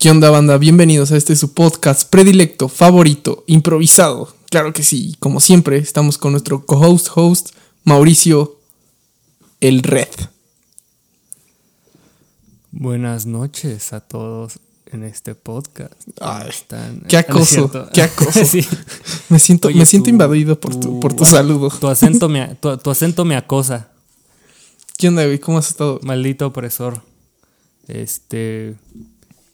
¿Qué onda, banda? Bienvenidos a este su podcast predilecto, favorito, improvisado. Claro que sí, como siempre, estamos con nuestro co-host, host, Mauricio el Red. Buenas noches a todos en este podcast. Ay, Están- qué Ah, no acoso, qué acoso. Sí. Me siento, Oye, me siento invadido por tu, por tu saludo. Tu acento, me, tu, tu acento me acosa, ¿Qué onda, güey? ¿Cómo has estado? maldito opresor. Este.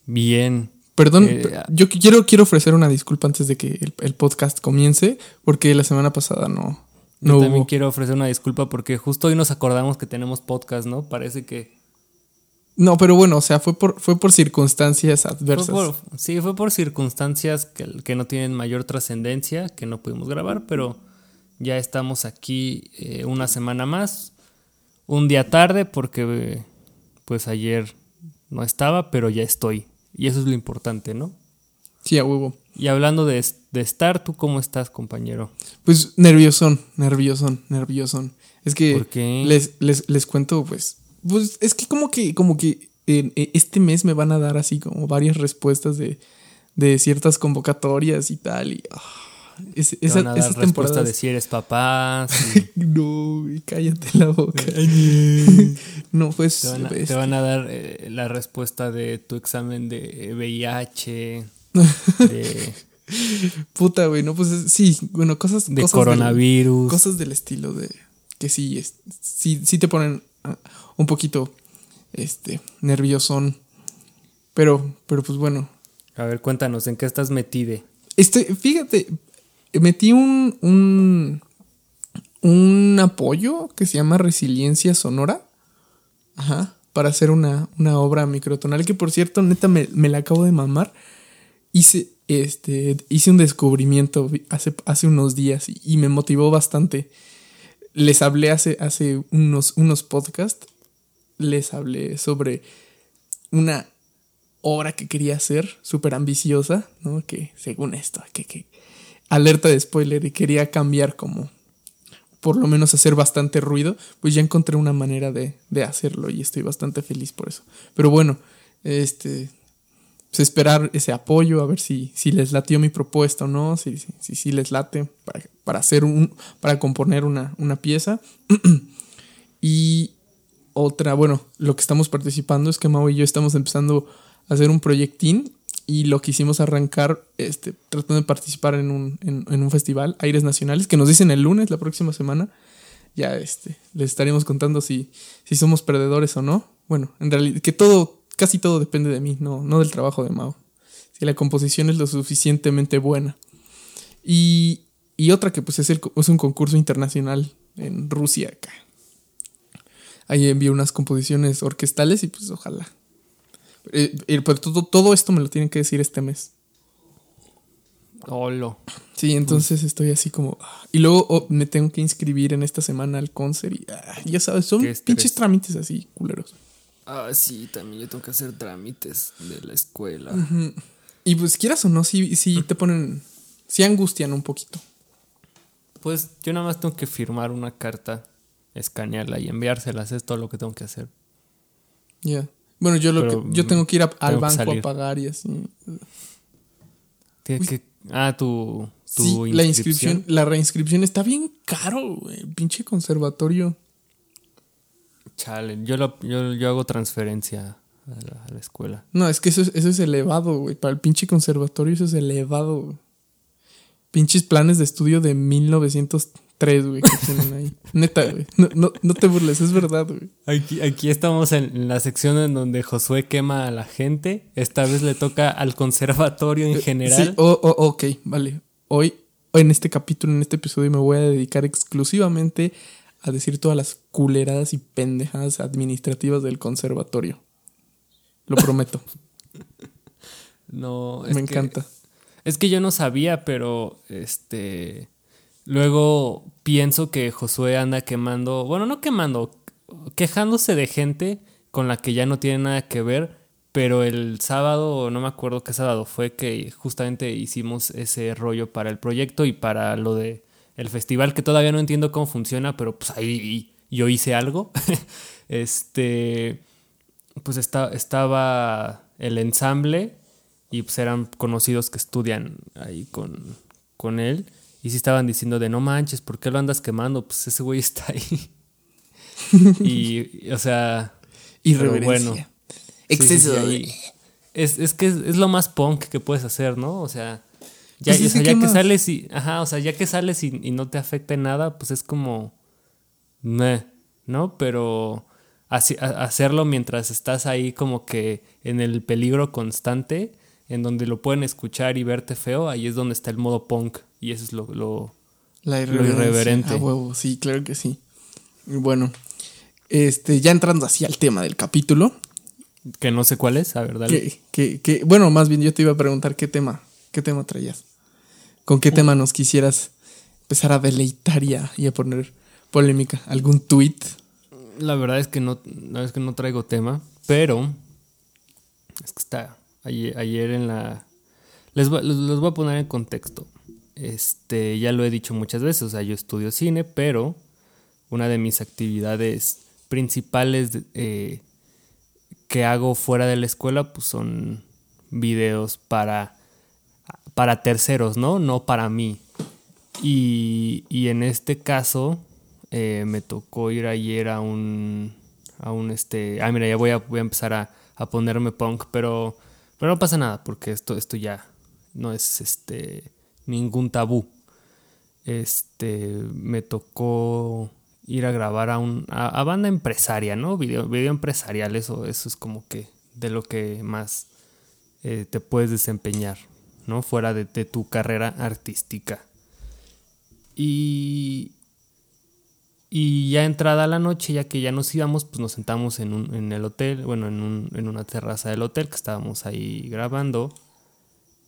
Bien. Perdón, Eh, yo qui- quiero, quiero ofrecer una disculpa antes de que el, el podcast comience, porque la semana pasada no, Yo no también hubo. quiero ofrecer una disculpa porque justo hoy nos acordamos que tenemos podcast, ¿no? Parece que. No, pero bueno, o sea, fue por, fue por circunstancias Fue adversas. por- sí, fue por circunstancias que, que no tienen mayor trascendencia, que no pudimos grabar, pero ya estamos aquí eh, una semana más. Un día tarde porque pues ayer no estaba, pero ya estoy. Y eso es lo importante, ¿no? Sí, a huevo. Y hablando de, de estar, ¿tú cómo estás, compañero? Pues nerviosón, nerviosón, nerviosón. Es que ¿Por qué? Les, les, les cuento, pues, pues es que como que, como que en- en este mes me van a dar así como varias respuestas de, de ciertas convocatorias y tal. Y ah, es- Te esa- van a dar esas respuesta temporadas. de si eres papá, si No, güey, cállate la boca. no, pues. te, van a, te van a dar eh, la respuesta de tu examen de VIH, de, Puta, güey, no, pues es- sí, bueno, cosas. de cosas del- coronavirus. cosas del estilo de que sí, es, sí, sí te ponen ah, un poquito este nerviosón. Pero, pero pues bueno. A ver, cuéntanos, ¿en qué estás metide? Este, fíjate, metí un, un, un apoyo que se llama Resiliencia Sonora. Ajá. Para hacer una, una obra microtonal que por cierto, neta, me, me la acabo de mamar. Hice, este, hice un descubrimiento hace, hace unos días y, me motivó bastante. Les hablé hace, hace unos, unos podcasts. Les hablé sobre una obra que quería hacer, súper ambiciosa, ¿no? Que según esto, que, que alerta de spoiler y quería cambiar como, por lo menos hacer bastante ruido, pues ya encontré una manera de, de hacerlo y estoy bastante feliz por eso. Pero bueno, este, pues esperar ese apoyo, a ver si, si les latió mi propuesta o no, si, si, si, les late para, para hacer un, para componer una, una pieza. y otra, bueno, lo que estamos participando es que Mau y yo estamos empezando a hacer un proyectín y lo quisimos arrancar este, tratando de participar en un, en, en un festival, Aires Nacionales, que nos dicen el lunes, la próxima semana. Ya este, les estaremos contando si, si somos perdedores o no. Bueno, en realidad, que todo, casi todo depende de mí, no, no del trabajo de Mao. Si la composición es lo suficientemente buena. Y, y otra que pues es, el, es un concurso internacional en Rusia acá. Ahí envié unas composiciones orquestales y pues ojalá. Eh, eh, pero todo, todo esto me lo tienen que decir este mes. Olo. Sí, entonces estoy así como. ah, Y luego oh, me tengo que inscribir en esta semana al concert y ah, ya sabes, son pinches trámites así, culeros. Ah, sí, también yo tengo que hacer trámites de la escuela. Y pues quieras o no, sí, sí te ponen. Sí angustian un poquito. Pues yo nada más tengo que firmar una carta, escanearla y enviárselas. Es todo lo que tengo que hacer. Ya. Bueno, yo lo que, yo tengo que ir a- al banco a pagar y así. Tiene que. Ah, tu. tu Sí, la inscripción, la reinscripción está bien caro, güey. el Pinche conservatorio. Chale, yo, lo- yo, yo hago transferencia a la, a la escuela. No, es que eso es, eso es elevado, güey. Para el pinche conservatorio eso es elevado, güey. Pinches planes de estudio de 1903, güey, que tienen ahí. Neta, güey. No, no, no te burles, es verdad, güey. Aquí, aquí estamos en, la sección en donde Josué quema a la gente. Esta vez le toca al conservatorio en Sí, general. oh, oh, ok, vale. Hoy, en este capítulo, en este episodio, me voy a dedicar exclusivamente a decir todas las culeradas y pendejadas administrativas del conservatorio. Lo prometo. No, es me que- encanta. Es que yo no sabía, pero este. Luego pienso que Josué anda quemando. Bueno, no quemando, quejándose de gente con la que ya no tiene nada que ver. Pero el sábado, no me acuerdo qué sábado fue, que justamente hicimos ese rollo para el proyecto y para lo de el festival, que todavía no entiendo cómo funciona, pero pues ahí yo hice algo. este. Pues está, estaba el ensamble y pues eran conocidos que estudian ahí con, con él. Y sí estaban diciendo de no manches, ¿por qué lo andas quemando? Pues ese güey está ahí. y, o sea. Irreverencia. Bueno, Exceso. Sí, sí, es, es que es, es lo más punk que puedes hacer, ¿no? O sea, ya, Pues o sea, ya ¿qué que sales y. Ajá, o sea, ya que sales y, y no te afecta en nada, pues es como. meh, ¿no? Pero así- a- hacerlo mientras estás ahí como que en el peligro constante, en donde lo pueden escuchar y verte feo, ahí es donde está el modo punk. Y eso es lo. lo La Lo irreverente. A huevo, sí, claro que sí. Bueno, este, ya entrando así al tema del capítulo, que no sé cuál es, a ver, dale. que, que, que- bueno, más bien yo te iba a preguntar qué tema, qué tema traías. ¿Con qué tema nos quisieras empezar a deleitar y a, y a poner polémica? ¿Algún tweet? La verdad es que no, la verdad es que no traigo tema, pero es que está ayer, en la les les- los voy a poner en contexto. Este, ya lo he dicho muchas veces, o sea, yo estudio cine, pero una de mis actividades principales eh, que hago fuera de la escuela, pues son videos para, para terceros, ¿no? No para mí. Y, y en este caso, eh, me tocó ir ayer a un. A un este. Ah, mira, ya voy a, voy a empezar a, a ponerme punk, pero. Pero no pasa nada, porque esto, esto ya no es este. ningún tabú. Este. Me tocó ir a grabar a un. a, banda empresaria, ¿no? Video, video empresarial, eso, eso es como que de lo que más eh, te puedes desempeñar, ¿no? Fuera de, de tu carrera artística. Y, y ya entrada la noche, ya que ya nos íbamos, pues nos sentamos en, en el hotel, bueno, en, un- en una terraza del hotel que estábamos ahí grabando.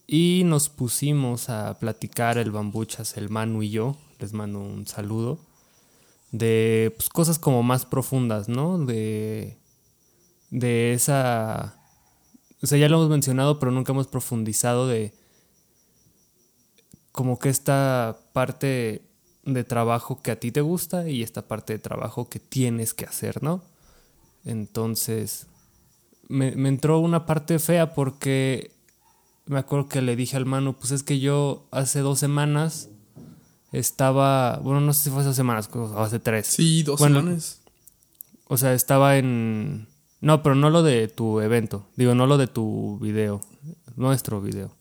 Y nos pusimos a platicar el bambuchas, el Manu y yo, les mando un saludo, de pues, cosas como más profundas, ¿no? De, de esa... O sea, ya lo hemos mencionado, pero nunca hemos profundizado de como que esta parte de trabajo que a ti te gusta y esta parte de trabajo que tienes que hacer, ¿no? Entonces, me, me entró una parte fea porque me acuerdo que le dije al Manu, pues es que yo hace dos semanas estaba, bueno, no sé si fue hace semanas, o hace tres. Sí, dos Bueno, semanas. O sea, estaba en... No, pero no lo de tu evento. Digo, no lo de tu video. Nuestro video.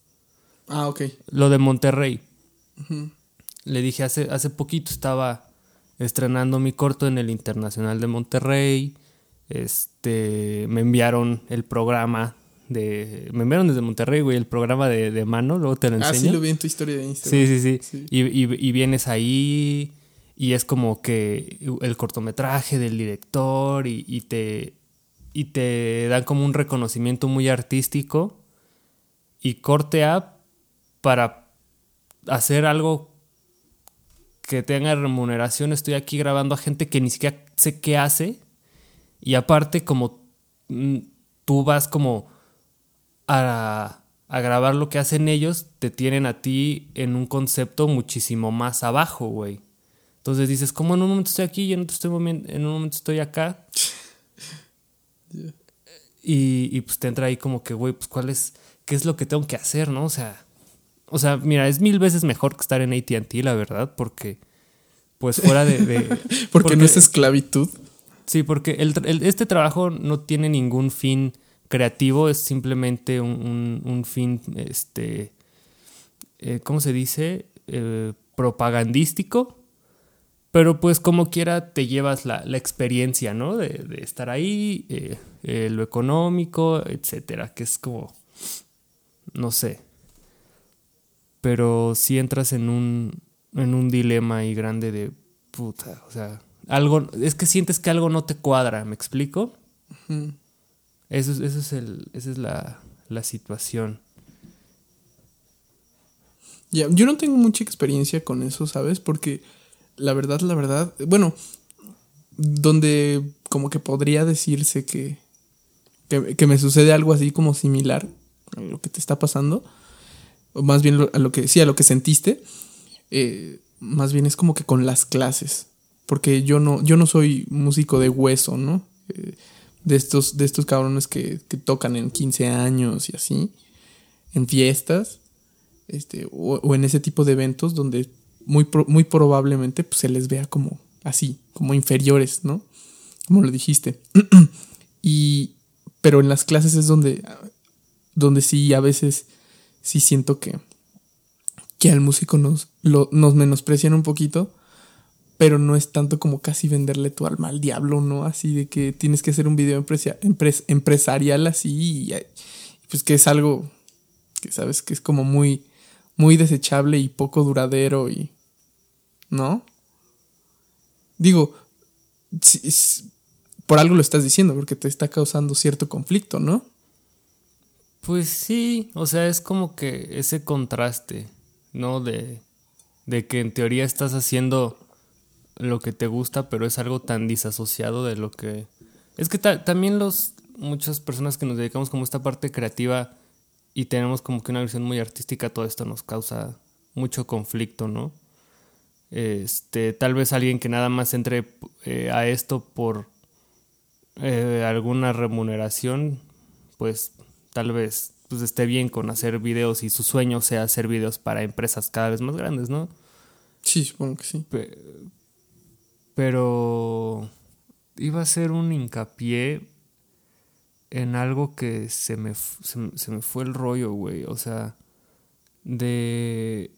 Ah, ok. Lo de Monterrey. Le dije, hace, hace poquito estaba estrenando mi corto en el Internacional de Monterrey. Este, me enviaron el programa de... Me enviaron desde Monterrey, güey, el programa de, de mano. Luego te lo Ah, enseño. sí, lo vi en tu historia de Instagram. Sí, sí, sí. Sí. Y, y- y vienes ahí y es como que el cortometraje del director y, y te, y te dan como un reconocimiento muy artístico y corte a para hacer algo que tenga remuneración. Estoy aquí grabando a gente que ni siquiera sé qué hace y aparte como mm, tú vas como a, a grabar lo que hacen ellos, te tienen a ti en un concepto muchísimo más abajo, güey. Entonces dices, ¿cómo en un momento estoy aquí y en otro estoy en un momento estoy acá? Y, y, pues te entra ahí como que, güey, pues cuál es, qué es lo que tengo que hacer, ¿no? O sea, o sea, mira, es mil veces mejor que estar en ATT, la verdad, porque pues fuera de... de- Porque, no es esclavitud. Sí, porque el este trabajo no tiene ningún fin creativo, es simplemente un, un- un fin, este, eh, ¿cómo se dice? Eh, propagandístico. Pero pues como quiera te llevas la, la experiencia, ¿no? De, de estar ahí, eh, eh, lo económico, etcétera, que es como, no sé. Pero si entras en un, en un dilema ahí grande de puta, o sea, algo, es que sientes que algo no te cuadra, ¿me explico? Eso, es- eso es el, esa es la, la situación. Ya, yo no tengo mucha experiencia con eso, ¿sabes? Porque la verdad, la verdad, bueno, donde como que podría decirse que, que, que me sucede algo así como similar a lo que te está pasando, más bien a lo que, sí, a lo que sentiste, eh, más bien es como que con las clases, porque yo no, yo no soy músico de hueso, ¿no? Eh, de estos, de estos cabrones que, que tocan en 15 años y así. en fiestas, este, o, en ese tipo de eventos donde muy, muy probablemente pues, se les vea como así, como inferiores, ¿no? Como lo dijiste. y, pero en las clases es donde, donde sí a veces sí siento que, que al músico nos, lo, nos menosprecian un poquito, pero no es tanto como casi venderle tu alma al diablo, ¿no? Así de que tienes que hacer un video empresarial así, y, pues que es algo que sabes que es como muy, muy desechable y poco duradero y... ¿No? Digo, por algo lo estás diciendo, porque te está causando cierto conflicto, ¿no? Pues sí, o sea, es como que ese contraste, ¿no? De, de que en teoría estás haciendo lo que te gusta, pero es algo tan disasociado de lo que... Es que también los muchas personas que nos dedicamos como esta parte creativa y tenemos como que una visión muy artística, todo esto nos causa mucho conflicto, ¿no? Este, tal vez alguien que nada más entre eh, a esto por eh, alguna remuneración, pues tal vez pues esté bien con hacer videos y su sueño sea hacer videos para empresas cada vez más grandes, ¿no? Sí, supongo que sí. Pero iba a ser un hincapié en algo que se me, se, me fue el rollo, güey. O sea, de...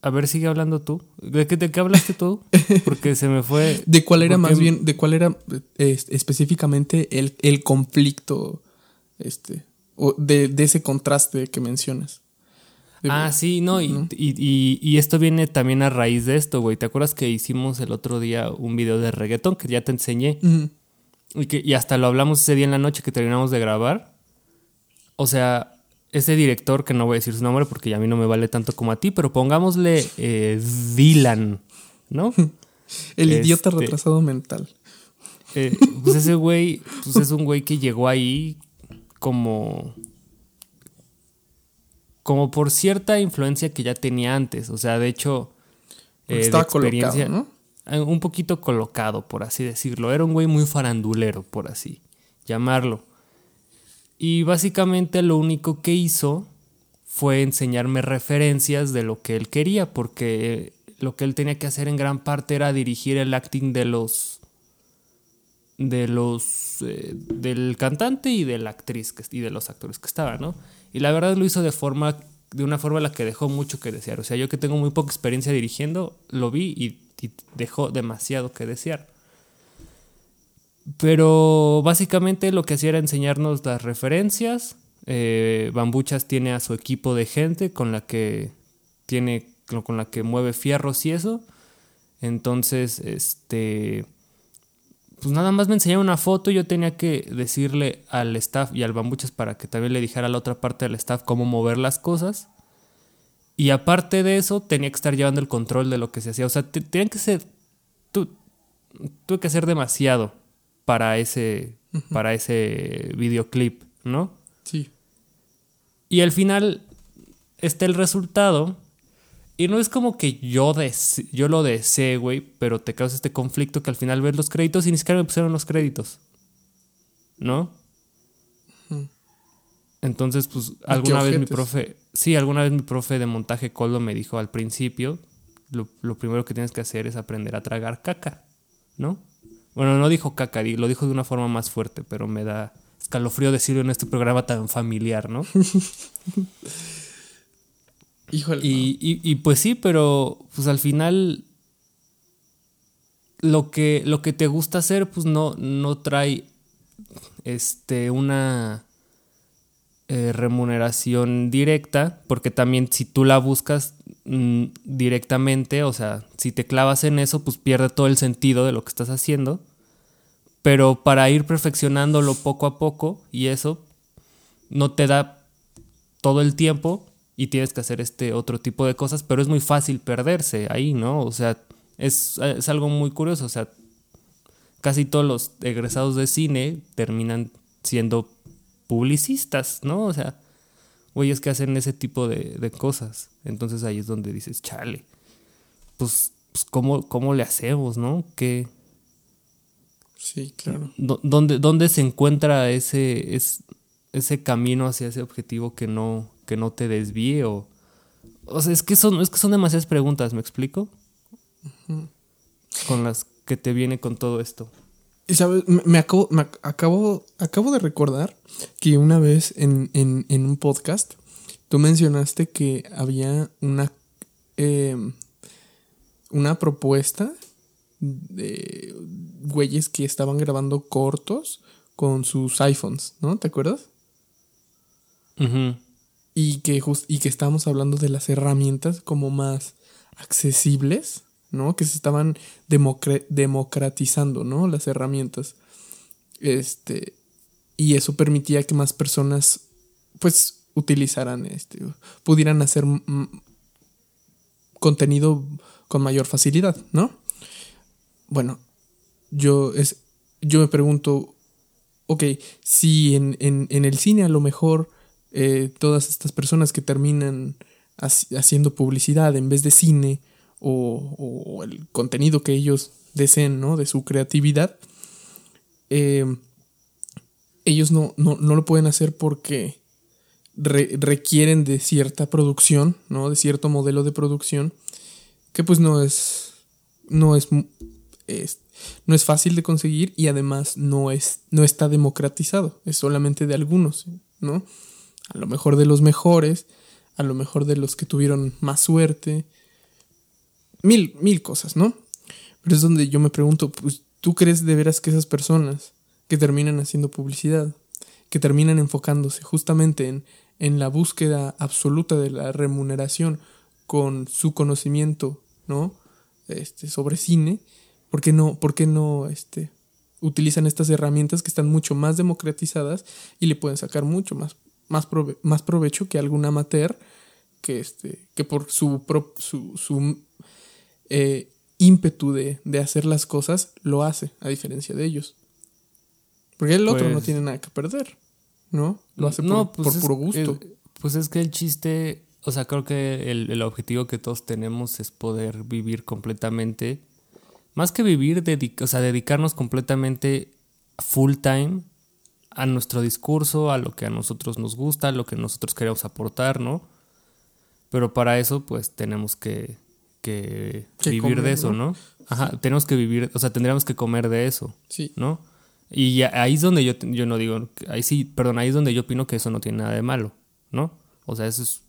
A ver, sigue hablando tú. ¿De qué, de qué hablaste tú? Porque se me fue... ¿De cuál era más bien, de cuál era específicamente el, el conflicto, este, de, de ese contraste que mencionas? Ah, sí, no, y, Y, esto viene también a raíz de esto, güey. ¿Te acuerdas que hicimos el otro día un video de reggaetón que ya te enseñé? y, que, y hasta lo hablamos ese día en la noche que terminamos de grabar. O sea, ese director, que no voy a decir su nombre porque a mí no me vale tanto como a ti, pero pongámosle eh, Dylan, ¿no? el idiota este, retrasado mental. Eh, pues ese güey, pues es un güey que llegó ahí como como por cierta influencia que ya tenía antes. O sea, de hecho, eh, estaba colocado, ¿no? Eh, un poquito colocado, por así decirlo. Era un güey muy farandulero, por así llamarlo. Y básicamente lo único que hizo fue enseñarme referencias de lo que él quería, porque lo que él tenía que hacer en gran parte era dirigir el acting de los de los eh, del cantante y de la actriz y de los actores que estaban, ¿no? Y la verdad lo hizo de forma de una forma en la que dejó mucho que desear. O sea, yo que tengo muy poca experiencia dirigiendo, lo vi y, dejó demasiado que desear. Pero básicamente lo que hacía era enseñarnos las referencias. Eh, Bambuchas tiene a su equipo de gente con la que tiene con la que mueve fierros y eso. Entonces, este pues nada más me enseñaron una foto y yo tenía que decirle al staff y al bambuchas para que también le dijera a la otra parte del staff cómo mover las cosas. Y aparte de eso, tenía que estar llevando el control de lo que se hacía. O sea, tenían que ser. tuve que hacer demasiado para ese. para ese videoclip, ¿no? Sí. Y al final está el resultado. Y no es como que yo, yo lo desee, güey, pero te causa este conflicto que al final ves los créditos y ni siquiera me pusieron los créditos. ¿No? Entonces, pues, alguna vez mi profe, sí, alguna vez mi profe de montaje Coldo me dijo al principio, lo, primero que tienes que hacer es aprender a tragar caca, ¿no? Bueno, no dijo caca, lo dijo de una forma más fuerte, pero me da escalofrío decirlo en este programa tan familiar, ¿no? Y, pues sí, pero pues al final lo que, lo que te gusta hacer pues no, no trae este, una eh, remuneración directa, porque también si tú la buscas mm, directamente, o sea, si te clavas en eso, pues pierde todo el sentido de lo que estás haciendo. Pero para ir perfeccionándolo poco a poco y eso no te da todo el tiempo, y tienes que hacer este otro tipo de cosas, pero es muy fácil perderse ahí, ¿no? O sea, es, algo muy curioso, o sea, casi todos los egresados de cine terminan siendo publicistas, ¿no? O sea, güeyes que hacen ese tipo de, cosas. Entonces ahí es donde dices, chale, pues, pues ¿cómo, ¿cómo, le hacemos, no? ¿Qué? Sí, claro. ¿Dónde, dónde se encuentra ese, es, ese camino hacia ese objetivo que no, que no te desvíe o... O sea, es que son, es que son demasiadas preguntas, ¿me explico? Con las que te viene con todo esto. Y sabes, me, acabo, me acabo, acabo de recordar que una vez en, en, un podcast tú mencionaste que había una, em, una propuesta de güeyes que estaban grabando cortos con sus iPhones, ¿no? ¿Te acuerdas? Y, que y que estábamos hablando de las herramientas como más accesibles ¿no? Que se estaban democratizando, ¿no? Las herramientas. Este, y eso permitía que más personas, pues, utilizaran, este, pudieran hacer contenido con mayor facilidad, ¿no? Bueno, yo, es, yo me pregunto, ok, si en, el cine a lo mejor eh, todas estas personas que terminan haciendo publicidad en vez de cine, o, el contenido que ellos deseen, ¿no? De su creatividad, eh, ellos no, no, lo pueden hacer porque requieren de cierta producción, ¿no? De cierto modelo de producción que pues no es, no es, no es fácil de conseguir y además no, es, no está democratizado, es solamente de algunos, ¿no? A lo mejor de los mejores, a lo mejor de los que tuvieron más suerte, mil, mil cosas, ¿no? Pero es donde yo me pregunto, pues, ¿tú crees de veras que esas personas que terminan haciendo publicidad, que terminan enfocándose justamente en, en la búsqueda absoluta de la remuneración con su conocimiento, ¿no? Este, sobre cine, ¿por qué no, por qué no este, utilizan estas herramientas que están mucho más democratizadas y le pueden sacar mucho más, más, más provecho que algún amateur que, este, que por su, su, su eh, ímpetu de, hacer las cosas, lo hace, a diferencia de ellos. Porque el otro no pues tiene nada que perder, ¿no? Lo hace por, pues puro gusto. pues es que el chiste, o sea, creo que el, objetivo que todos tenemos es poder vivir completamente, más que vivir, o sea, dedicarnos completamente full time a nuestro discurso, a lo que a nosotros nos gusta, a lo que nosotros queremos aportar, ¿no? Pero para eso, pues tenemos que que, vivir de eso, ¿no? Ajá, tenemos que vivir, o sea, tendríamos que comer de eso, sí. ¿no? Y ahí es donde yo, yo no digo, ahí sí, perdón, ahí es donde yo opino que eso no tiene nada de malo, ¿no? O sea, eso es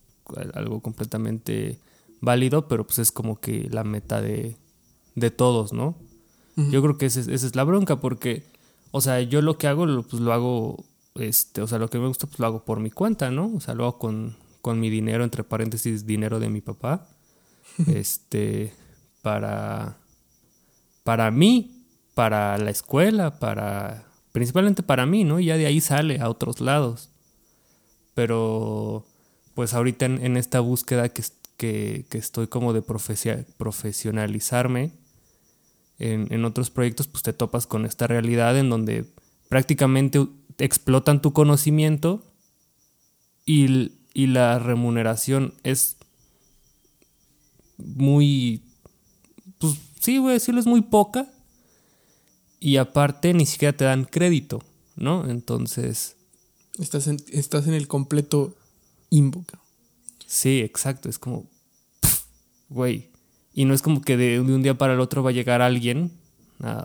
algo completamente válido, pero pues es como que la meta de, de todos, ¿no? Yo creo que esa es la bronca, porque, o sea, yo lo que hago, pues lo hago, este, o sea, lo que me gusta, pues lo hago por mi cuenta, ¿no? O sea, lo hago con, con mi dinero, entre paréntesis, dinero de mi papá este, para, para mí, para la escuela, para, principalmente para mí, ¿no? Y ya de ahí sale a otros lados. Pero, pues ahorita en, esta búsqueda que, que, que, estoy como de profesionalizarme en, en otros proyectos, pues te topas con esta realidad en donde prácticamente explotan tu conocimiento y, y la remuneración es muy. Pues sí, voy a decirlo, es muy poca. Y aparte, ni siquiera te dan crédito, ¿no? Entonces. Estás en, estás en el completo invoca. Sí, exacto. Es como. Güey. Y no es como que de, un día para el otro va a llegar alguien.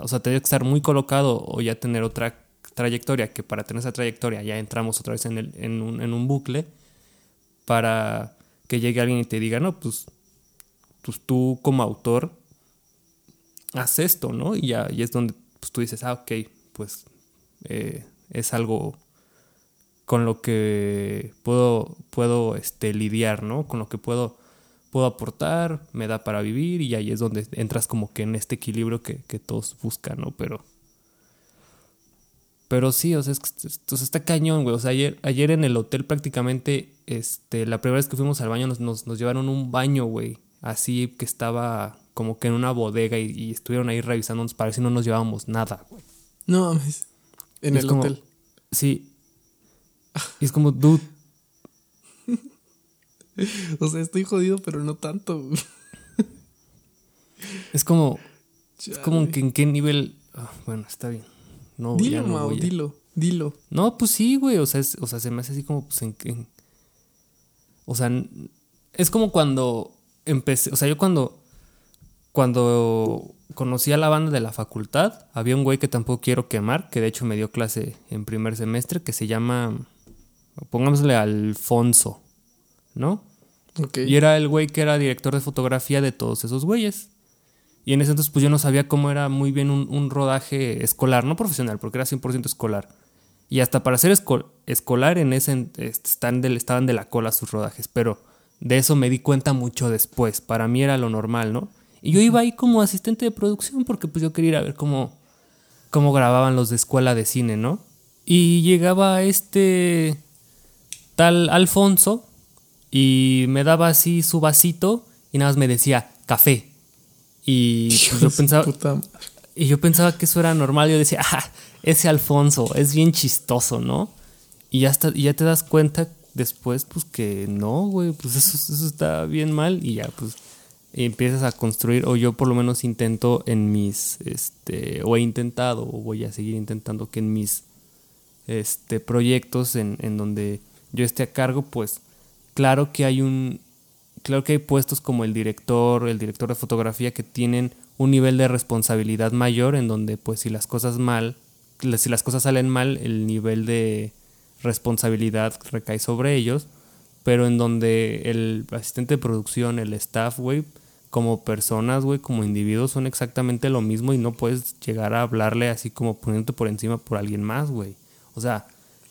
o sea, te debe estar muy colocado o ya tener otra trayectoria. Que para tener esa trayectoria ya entramos otra vez en, el, un, en un bucle. Para que llegue alguien y te diga, no, pues pues tú como autor haz esto, ¿no? Y ya y es donde pues, tú dices, ah, ok, pues eh, es algo con lo que puedo, puedo este, lidiar, ¿no? Con lo que puedo, puedo aportar, me da para vivir y ahí es donde entras como que en este equilibrio que, todos buscan, ¿no? Pero... Pero sí, o sea, es, está cañón, güey. O sea, ayer, ayer en el hotel prácticamente, este, la primera vez que fuimos al baño nos, nos, nos llevaron un baño, güey así que estaba como que en una bodega y, estuvieron ahí revisándonos para ver si no nos llevábamos nada. No mames. En el hotel. Sí. Y es como, dude. o sea, estoy jodido, pero no tanto. es como. Es como que en qué nivel. Ah, bueno, está bien. No, dilo, Mau, dilo. Dilo. No, pues sí, güey. O sea, es- o sea, se me hace así como, pues, en, en- O sea, es como cuando empecé. O sea, yo cuando. Cuando conocí a la banda de la facultad, había un güey que tampoco quiero quemar, que de hecho me dio clase en primer semestre, que se llama. Pongámosle Alfonso, ¿no? Ok. Y era el güey que era director de fotografía de todos esos güeyes. Y en ese entonces, pues yo no sabía cómo era muy bien un, un rodaje escolar, no profesional, porque era 100% escolar. Y hasta para ser esco- escolar, en ese están del- estaban de la cola sus rodajes. Pero de eso me di cuenta mucho después. Para mí era lo normal, ¿no? Y yo iba ahí como asistente de producción porque pues yo quería ir a ver cómo, cómo grababan los de escuela de cine, ¿no? Y llegaba este tal Alfonso y me daba así su vasito y nada más me decía café. Y pues, yo pensaba, y yo pensaba que eso era normal. Yo decía, ah, ese Alfonso es bien chistoso, ¿no? Y ya, está, y ya te das cuenta después, pues que no, güey, pues eso, eso está bien mal. Y ya, pues empiezas a construir, o yo por lo menos intento en mis, este, o he intentado, o voy a seguir intentando que en mis este, proyectos en, en donde yo esté a cargo, pues claro que hay un, claro que hay puestos como el director, el director de fotografía que tienen un nivel de responsabilidad mayor en donde pues si las cosas mal, si las cosas salen mal, el nivel de responsabilidad recae sobre ellos, pero en donde el asistente de producción, el staff, güey, como personas, güey, como individuos son exactamente lo mismo y no puedes llegar a hablarle así como poniéndote por encima por alguien más, güey. O sea,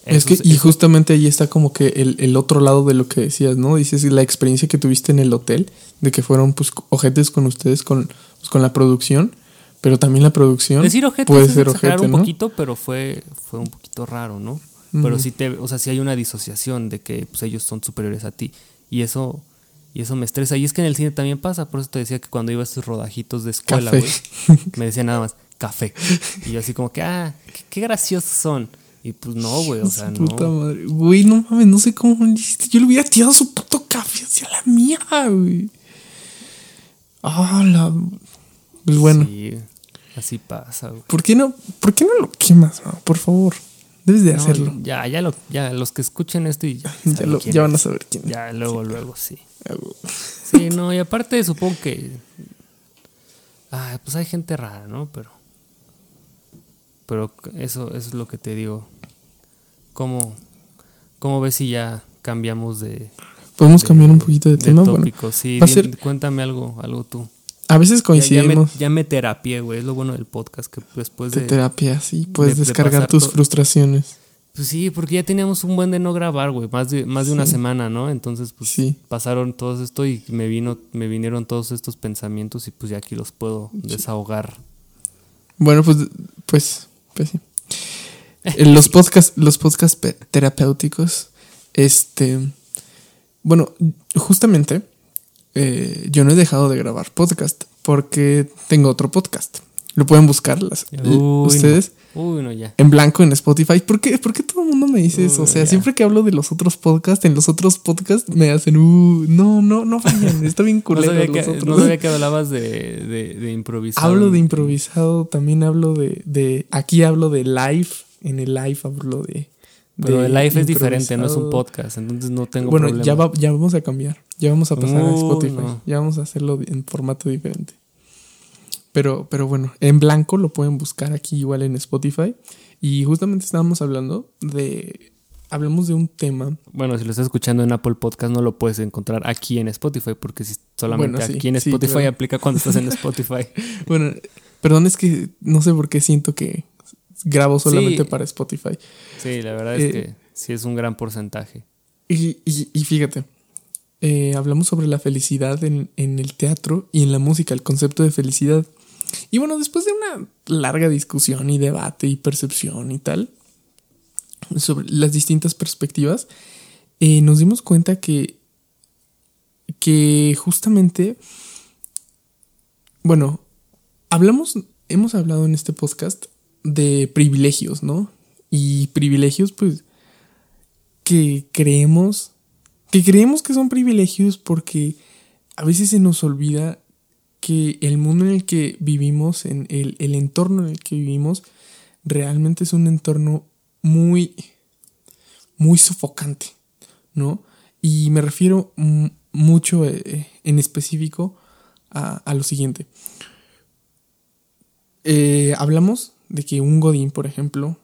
Es que, y justamente ahí está como que el, el otro lado de lo que decías, ¿no? Dices la experiencia que tuviste en el hotel, de que fueron pues ojetes con ustedes, con, pues, con la producción, pero también la producción Decir ojete puede ser ojete, un ¿no? poquito, pero fue, fue un poquito raro, ¿no? Pero sí te, o sea, sí hay una disociación de que pues, ellos son superiores a ti. Y eso, y eso me estresa. Y es que en el cine también pasa, por eso te decía que cuando iba a estos rodajitos de escuela, güey, me decía nada más, café. Y yo así como que, ah, qué, qué graciosos son. Y pues no, güey, o sea, puta no. madre. Güey, no mames, no sé cómo le hiciste. Yo le hubiera tirado su puto café hacia la mía, güey. Ah, la. Pues bueno. Sí, así pasa, güey. ¿Por qué no, por qué no lo quemas, no? Por favor. Debes de No, hacerlo. ya, ya, lo, ya, los que escuchen esto y ya, Ya, lo- ya van a saber quién es. Ya, luego, luego, sí. Ah. Sí, no, y aparte supongo que. Ay, pues hay gente rara, ¿no? Pero. Pero eso, eso es lo que te digo. ¿Cómo, cómo ves si ya cambiamos de, Podemos de- cambiar un poquito de, de tema. Bueno, tópico? sí, di- ser- cuéntame algo, algo tú. a veces Ya, ya me, coincidimos ya me terapié, güey. Es lo bueno del podcast, que después de de. terapia, sí. Puedes de- de descargar tus frustraciones. Pues sí, porque ya teníamos un buen de no grabar, güey. Más de, más de una semana, ¿no? Entonces, pues Sí. pasaron todo esto y me vino, me vinieron todos estos pensamientos y pues ya aquí los puedo desahogar. Bueno, pues, pues, pues sí. Los podcasts, los podcasts terapéuticos, este, bueno, justamente, eh, yo no he dejado de grabar podcast porque tengo otro podcast. Lo pueden buscar las, Uy, ustedes no. Uy, no, ya. en blanco en Spotify. ¿Por qué, ¿Por qué todo el mundo me dice eso? O sea, ya. siempre que hablo de los otros podcasts, en los otros podcasts me hacen, uh, no, no, no vayan, está bien No culero sabía, los que, otros. no sabía que hablabas de, de, de improvisar. Hablo de improvisado, también hablo de, de aquí hablo de live, en el live hablo de... Pero el live es diferente, no es un improvisado. podcast, entonces no tengo Bueno, problema. ya, va- ya vamos a cambiar, ya vamos a pasar a Uy, Spotify, no. ya vamos a hacerlo en formato diferente. Pero, pero bueno, en blanco lo pueden buscar aquí igual en Spotify. Y justamente estábamos hablando de... Hablamos de un tema. Bueno, si lo estás escuchando en Apple Podcast no lo puedes encontrar aquí en Spotify porque si solamente Bueno, sí, aquí en sí, Spotify claro. aplica cuando estás en Spotify. Bueno, perdón, es que no sé por qué siento que grabo solamente Sí. para Spotify. Sí, la verdad es Eh, que sí es un gran porcentaje. Y, y- y fíjate, eh, hablamos sobre la felicidad en, en el teatro y en la música, el concepto de felicidad. Y bueno, después de una larga discusión y debate y percepción y tal, sobre las distintas perspectivas, eh, nos dimos cuenta que, que justamente, bueno, hablamos, hemos hablado en este podcast de privilegios, ¿no? Y privilegios, pues, que creemos que creemos que son privilegios porque a veces se nos olvida que el mundo en el que vivimos, en el, el entorno en el que vivimos, realmente es un entorno muy, muy sofocante, ¿no? Y me refiero mucho eh, en específico a, lo siguiente. Eh, hablamos de que un Godín, por ejemplo,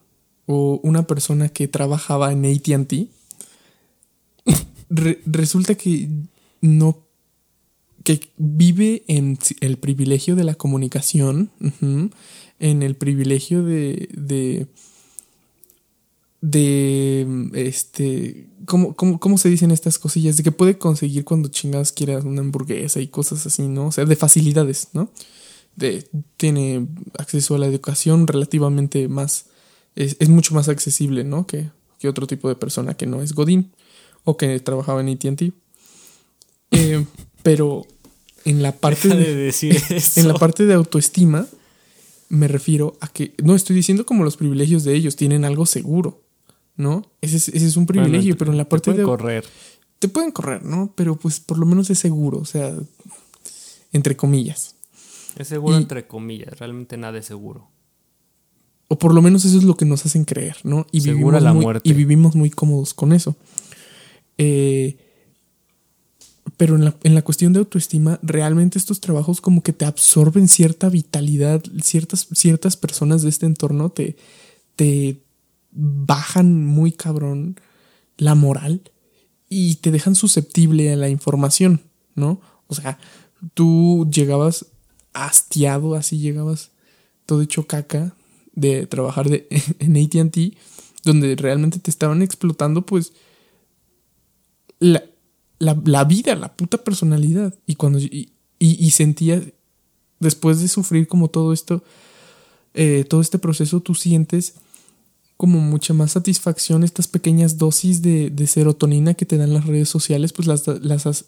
o una persona que trabajaba en ATT, resulta que no que vive en el privilegio de la comunicación, en el privilegio de, de, de este, ¿cómo, cómo, se dicen estas cosillas? De que puede conseguir cuando chingadas quieras una hamburguesa y cosas así, ¿no? O sea, de facilidades, ¿no? De, tiene acceso a la educación relativamente más, es, es mucho más accesible, ¿no? Que, que, otro tipo de persona que no es Godín o que trabajaba en ATT. Eh, pero en la parte de, decir en la parte de autoestima me refiero a que no estoy diciendo como los privilegios de ellos tienen algo seguro, ¿no? Ese es, ese es un privilegio, pero en la parte te pueden correr. Te pueden correr, ¿no? Pero pues por lo menos es seguro, o sea, entre comillas. Es seguro entre comillas, realmente nada es seguro. O por lo menos eso es lo que nos hacen creer, ¿no? Y vivimos la muerte. Y vivimos muy cómodos con eso. Eh, pero en la, en la, cuestión de autoestima, realmente estos trabajos como que te absorben cierta vitalidad, ciertas, ciertas personas de este entorno te, te bajan muy cabrón la moral y te dejan susceptible a la información, ¿no? O sea, tú llegabas hastiado, así llegabas todo hecho caca de trabajar de, en ATT, donde realmente te estaban explotando, pues, la, la, vida, la puta personalidad. Y cuando y, y, sentía, después de sufrir como todo esto, eh, todo este proceso, tú sientes como mucha más satisfacción, estas pequeñas dosis de, serotonina que te dan las redes sociales, pues las, las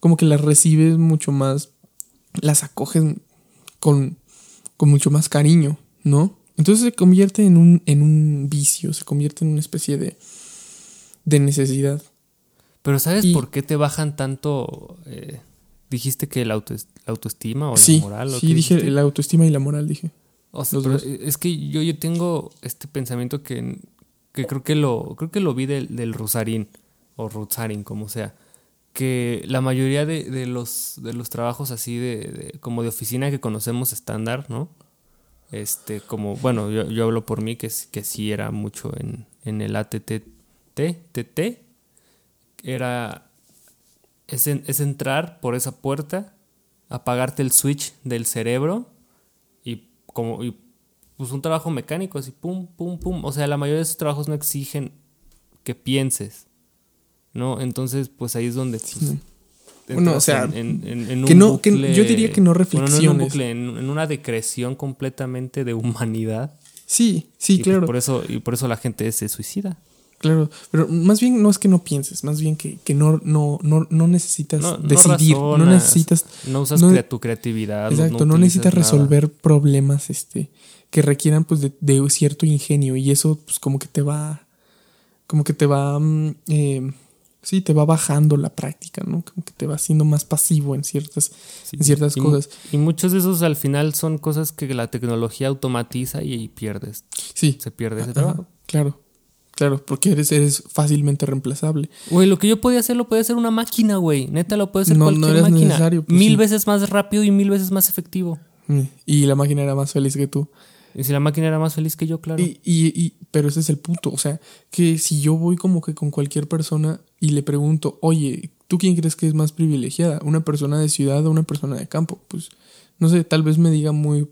como que las recibes mucho más, las acogen con, con mucho más cariño, ¿no? Entonces se convierte en un, en un vicio, se convierte en una especie de, de necesidad. Pero ¿sabes por qué te bajan tanto? Eh, dijiste que la, autoestima o la moral. sí, dije la autoestima y la moral, dije. O sea, es que yo, yo tengo este pensamiento que, que creo que lo creo que lo vi del, del Rusarín o Rusarín, como sea. Que la mayoría de, los, de los trabajos así de, como de oficina que conocemos estándar, ¿no? Este, como, bueno, yo, yo hablo por mí que, que sí era mucho en, en el ATT, TT, era es, es, entrar por esa puerta, apagarte el switch del cerebro y como y, pues un trabajo mecánico así pum pum pum, o sea, la mayoría de esos trabajos no exigen que pienses. ¿No? Entonces, pues ahí es donde pues, bueno, o sea, en, que no, yo diría que no reflexiones. en, en, una decreción completamente de humanidad. Sí, sí, claro. por eso, y por eso la gente se suicida. Claro, pero más bien no es que no pienses, más bien que, no, no, no, no necesitas decidir, no, necesitas... No usas tu creatividad. Exacto, no, necesitas resolver problemas este, que requieran pues de, cierto ingenio y eso pues como que te va, como que te va, mm, eh, sí, te va bajando la práctica, ¿no? Como que te va haciendo más pasivo en ciertas, en ciertas cosas. Y muchos de esos al final son cosas que la tecnología automatiza y, pierdes. Sí. Se pierde ese trabajo. claro. Claro, porque eres, eres fácilmente reemplazable. Güey, lo que yo podía hacer lo puede hacer una máquina, güey. Neta lo puede hacer no, cualquier no máquina. Necesario, pues mil veces más rápido y mil veces más efectivo. Y la máquina era más feliz que tú. Y si la máquina era más feliz que yo, claro. Y, y, pero ese es el punto. O sea, que si yo voy como que con cualquier persona y le pregunto, oye, ¿tú quién crees que es más privilegiada? ¿Una persona de ciudad o una persona de campo? Pues, no sé, tal vez me diga muy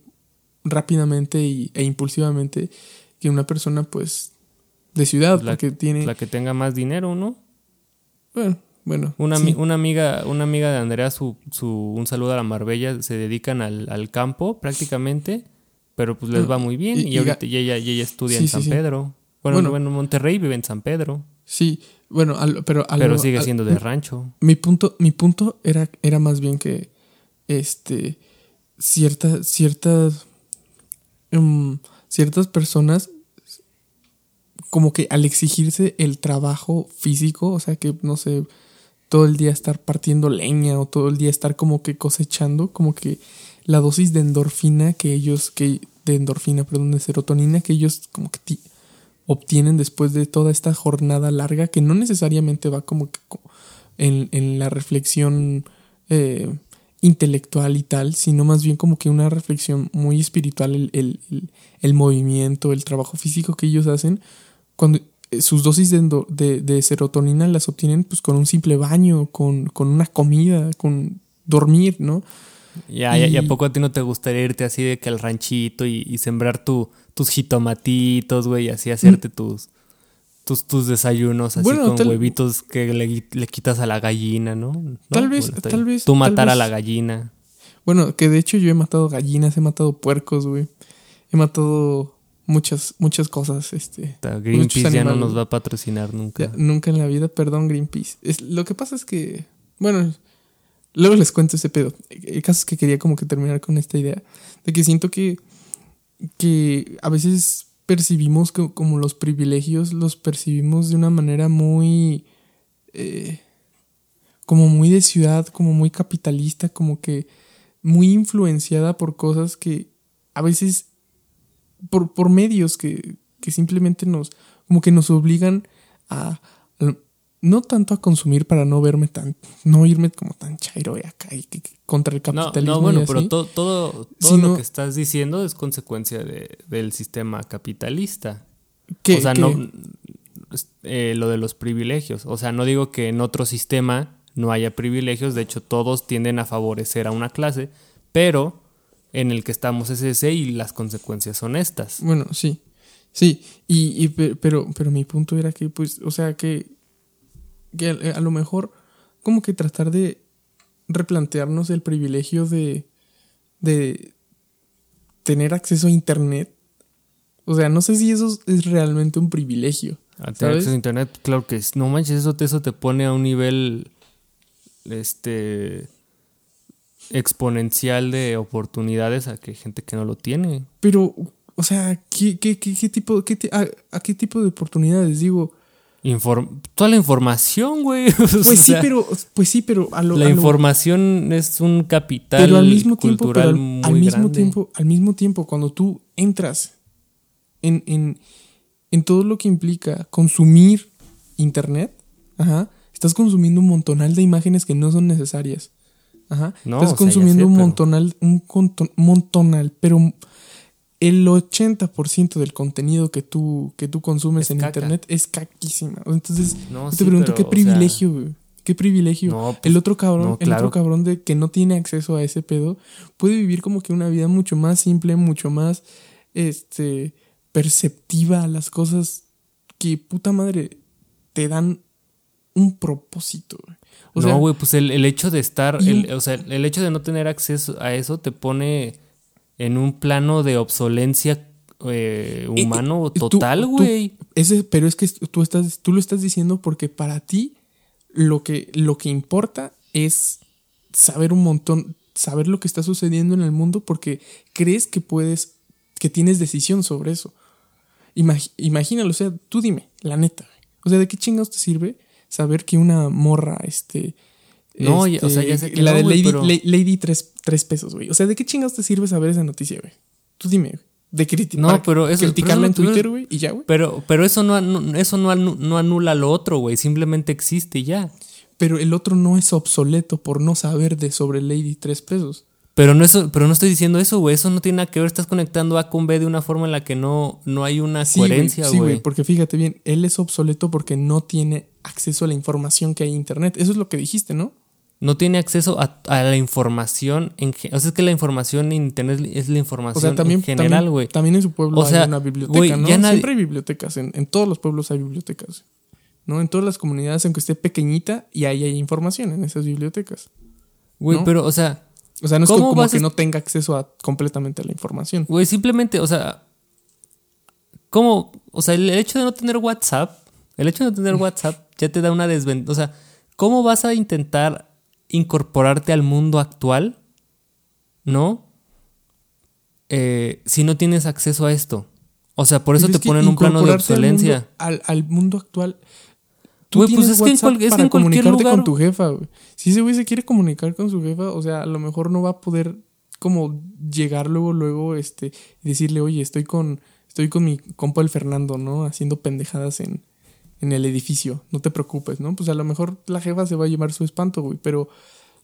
rápidamente y, e impulsivamente que una persona, pues, de ciudad, la, que tiene. La que tenga más dinero, ¿no? Bueno, bueno. Una, una, amiga, una amiga de Andrea, su, su, un saludo a la Marbella, se dedican al, campo prácticamente, pero pues les va muy bien. Y, ahorita ella, ella, estudia en San Pedro. Bueno, bueno, Monterrey vive en San Pedro. Sí, bueno, pero... pero sigue siendo de rancho. Mi punto, mi punto era, era más bien que este ciertas ciertas um, ciertas personas como que al exigirse el trabajo físico, o sea que no sé, todo el día estar partiendo leña o todo el día estar como que cosechando, como que la dosis de endorfina que ellos, que, de endorfina, perdón, de serotonina que ellos como que, obtienen después de toda esta jornada larga que no necesariamente va como que en, en la reflexión eh, intelectual y tal, sino más bien como que una reflexión muy espiritual, el, el, el, movimiento, el trabajo físico que ellos hacen, cuando eh, sus dosis de, de, de serotonina las obtienen pues con un simple baño, con, con una comida, con dormir, ¿no? Ya, y, a poco a ti no te gustaría irte así de que al ranchito y, sembrar tu, tus jitomatitos, güey, y así hacerte mm. tus, tus, tus desayunos así con huevitos que le, quitas a la gallina, ¿no? Tal vez, tal vez. Tú matar a la gallina. Bueno, que de hecho yo he matado gallinas, he matado puercos, güey. He matado muchas, muchas cosas. Este, Greenpeace ya no nos va a patrocinar nunca. nunca en la vida, perdón, Greenpeace. Es, lo que pasa es que, bueno, Luego les cuento ese pedo. El caso es que quería como que terminar con esta idea de que siento que, que a veces percibimos que como los privilegios los percibimos de una manera muy... Eh, como muy de ciudad, como muy capitalista, como que muy influenciada por cosas que a veces por, por medios que, que simplemente nos como que nos obligan a, no tanto a consumir para no verme tan, no irme como tan chairo y acá y, contra el capitalismo. No, bueno, pero todo, todo, lo que estás diciendo es consecuencia de, del sistema capitalista. o sea, no eh, lo de los privilegios. O sea, no digo que en otro sistema no haya privilegios, de hecho todos tienden a favorecer a una clase, pero en el que estamos es ese y las consecuencias son estas. Bueno, sí. Sí, y, y pero, pero mi punto era que, pues, o sea, que que a lo mejor como que tratar de replantearnos el privilegio de, de tener acceso a Internet. O sea, no sé si eso es realmente un privilegio. tener acceso a Internet, claro que es. No manches, eso te, eso te pone a un nivel este exponencial de oportunidades a que gente que no lo tiene. Pero, o sea, ¿qué, qué, qué, tipo, qué, a, qué tipo de oportunidades? Digo, toda la información, güey. Pues sí, pero, pues sí, pero la información es un capital pero al mismo tiempo, al, mismo tiempo, al mismo tiempo, cuando tú entras en, en, en todo lo que implica consumir internet, ajá, estás consumiendo un montonal de imágenes que no son necesarias. Ajá. estás consumiendo un montonal, un montonal, pero el 80% del contenido que tú, que tú consumes en internet es caquísima. Entonces, te pregunto, ¿qué privilegio, güey? ¿Qué privilegio? el pues, otro cabrón, el otro cabrón de que no tiene acceso a ese pedo, puede vivir como que una vida mucho más simple, mucho más este perceptiva a las cosas que puta madre te dan un propósito. No, güey, pues el, hecho de estar, o sea, el hecho de no tener acceso a eso te pone en un plano de obsolencia eh, humano total, güey. Pero es que tú, estás, tú lo estás diciendo porque para ti lo que, lo que importa es saber un montón, saber lo que está sucediendo en el mundo porque crees que puedes, que tienes decisión sobre eso. imagínalo, o sea, tú dime, la neta. O sea, ¿de qué chingados te sirve saber que una morra, este, no, o sea, ya sé este, que La de Lady, Lady tres, pesos, güey. O sea, ¿de qué chingados te sirve saber esa noticia, güey? Tú dime, güey. De criticar. No, pero eso, criticarla en Twitter, güey, y ya, güey. Pero, pero eso no, eso no, no anula lo otro, güey. Simplemente existe y ya. Pero el otro no es obsoleto por no saber de sobre Lady tres pesos. Pero no, eso, pero no estoy diciendo eso, güey. Eso no tiene nada que ver. Estás conectando A con B de una forma en la que no, no hay una coherencia, güey. Sí, güey, porque fíjate bien, él es obsoleto porque no tiene acceso a la información que hay en Internet. Eso es lo que dijiste, ¿no? no tiene acceso a, la información en o sea es que la información en internet es la información en general güey. también, en su pueblo hay una biblioteca no siempre hay bibliotecas en, todos los pueblos hay bibliotecas no en todas las comunidades aunque esté pequeñita y ahí hay información en esas bibliotecas güey pero o sea o sea no es como, que no tenga acceso a completamente a la información. Güey simplemente o sea cómo o sea el hecho de no tener WhatsApp el hecho de no tener WhatsApp ya te da una desventaja o sea cómo vas a intentar incorporarte al mundo actual, ¿no? Eh, si no tienes acceso a esto. O sea, por eso te ponen un plano de obsolencia. Al mundo, actual. Tú pues es que en, para comunicarte con tu jefa, güey. Si ese güey se quiere comunicar con su jefa, o sea, a lo mejor no va a poder como llegar luego, luego, este, y decirle, oye, estoy con, estoy con mi compa el Fernando, ¿no? Haciendo pendejadas en, en el edificio. No te preocupes, ¿no? Pues a lo mejor la jefa se va a llevar su espanto, güey. Pero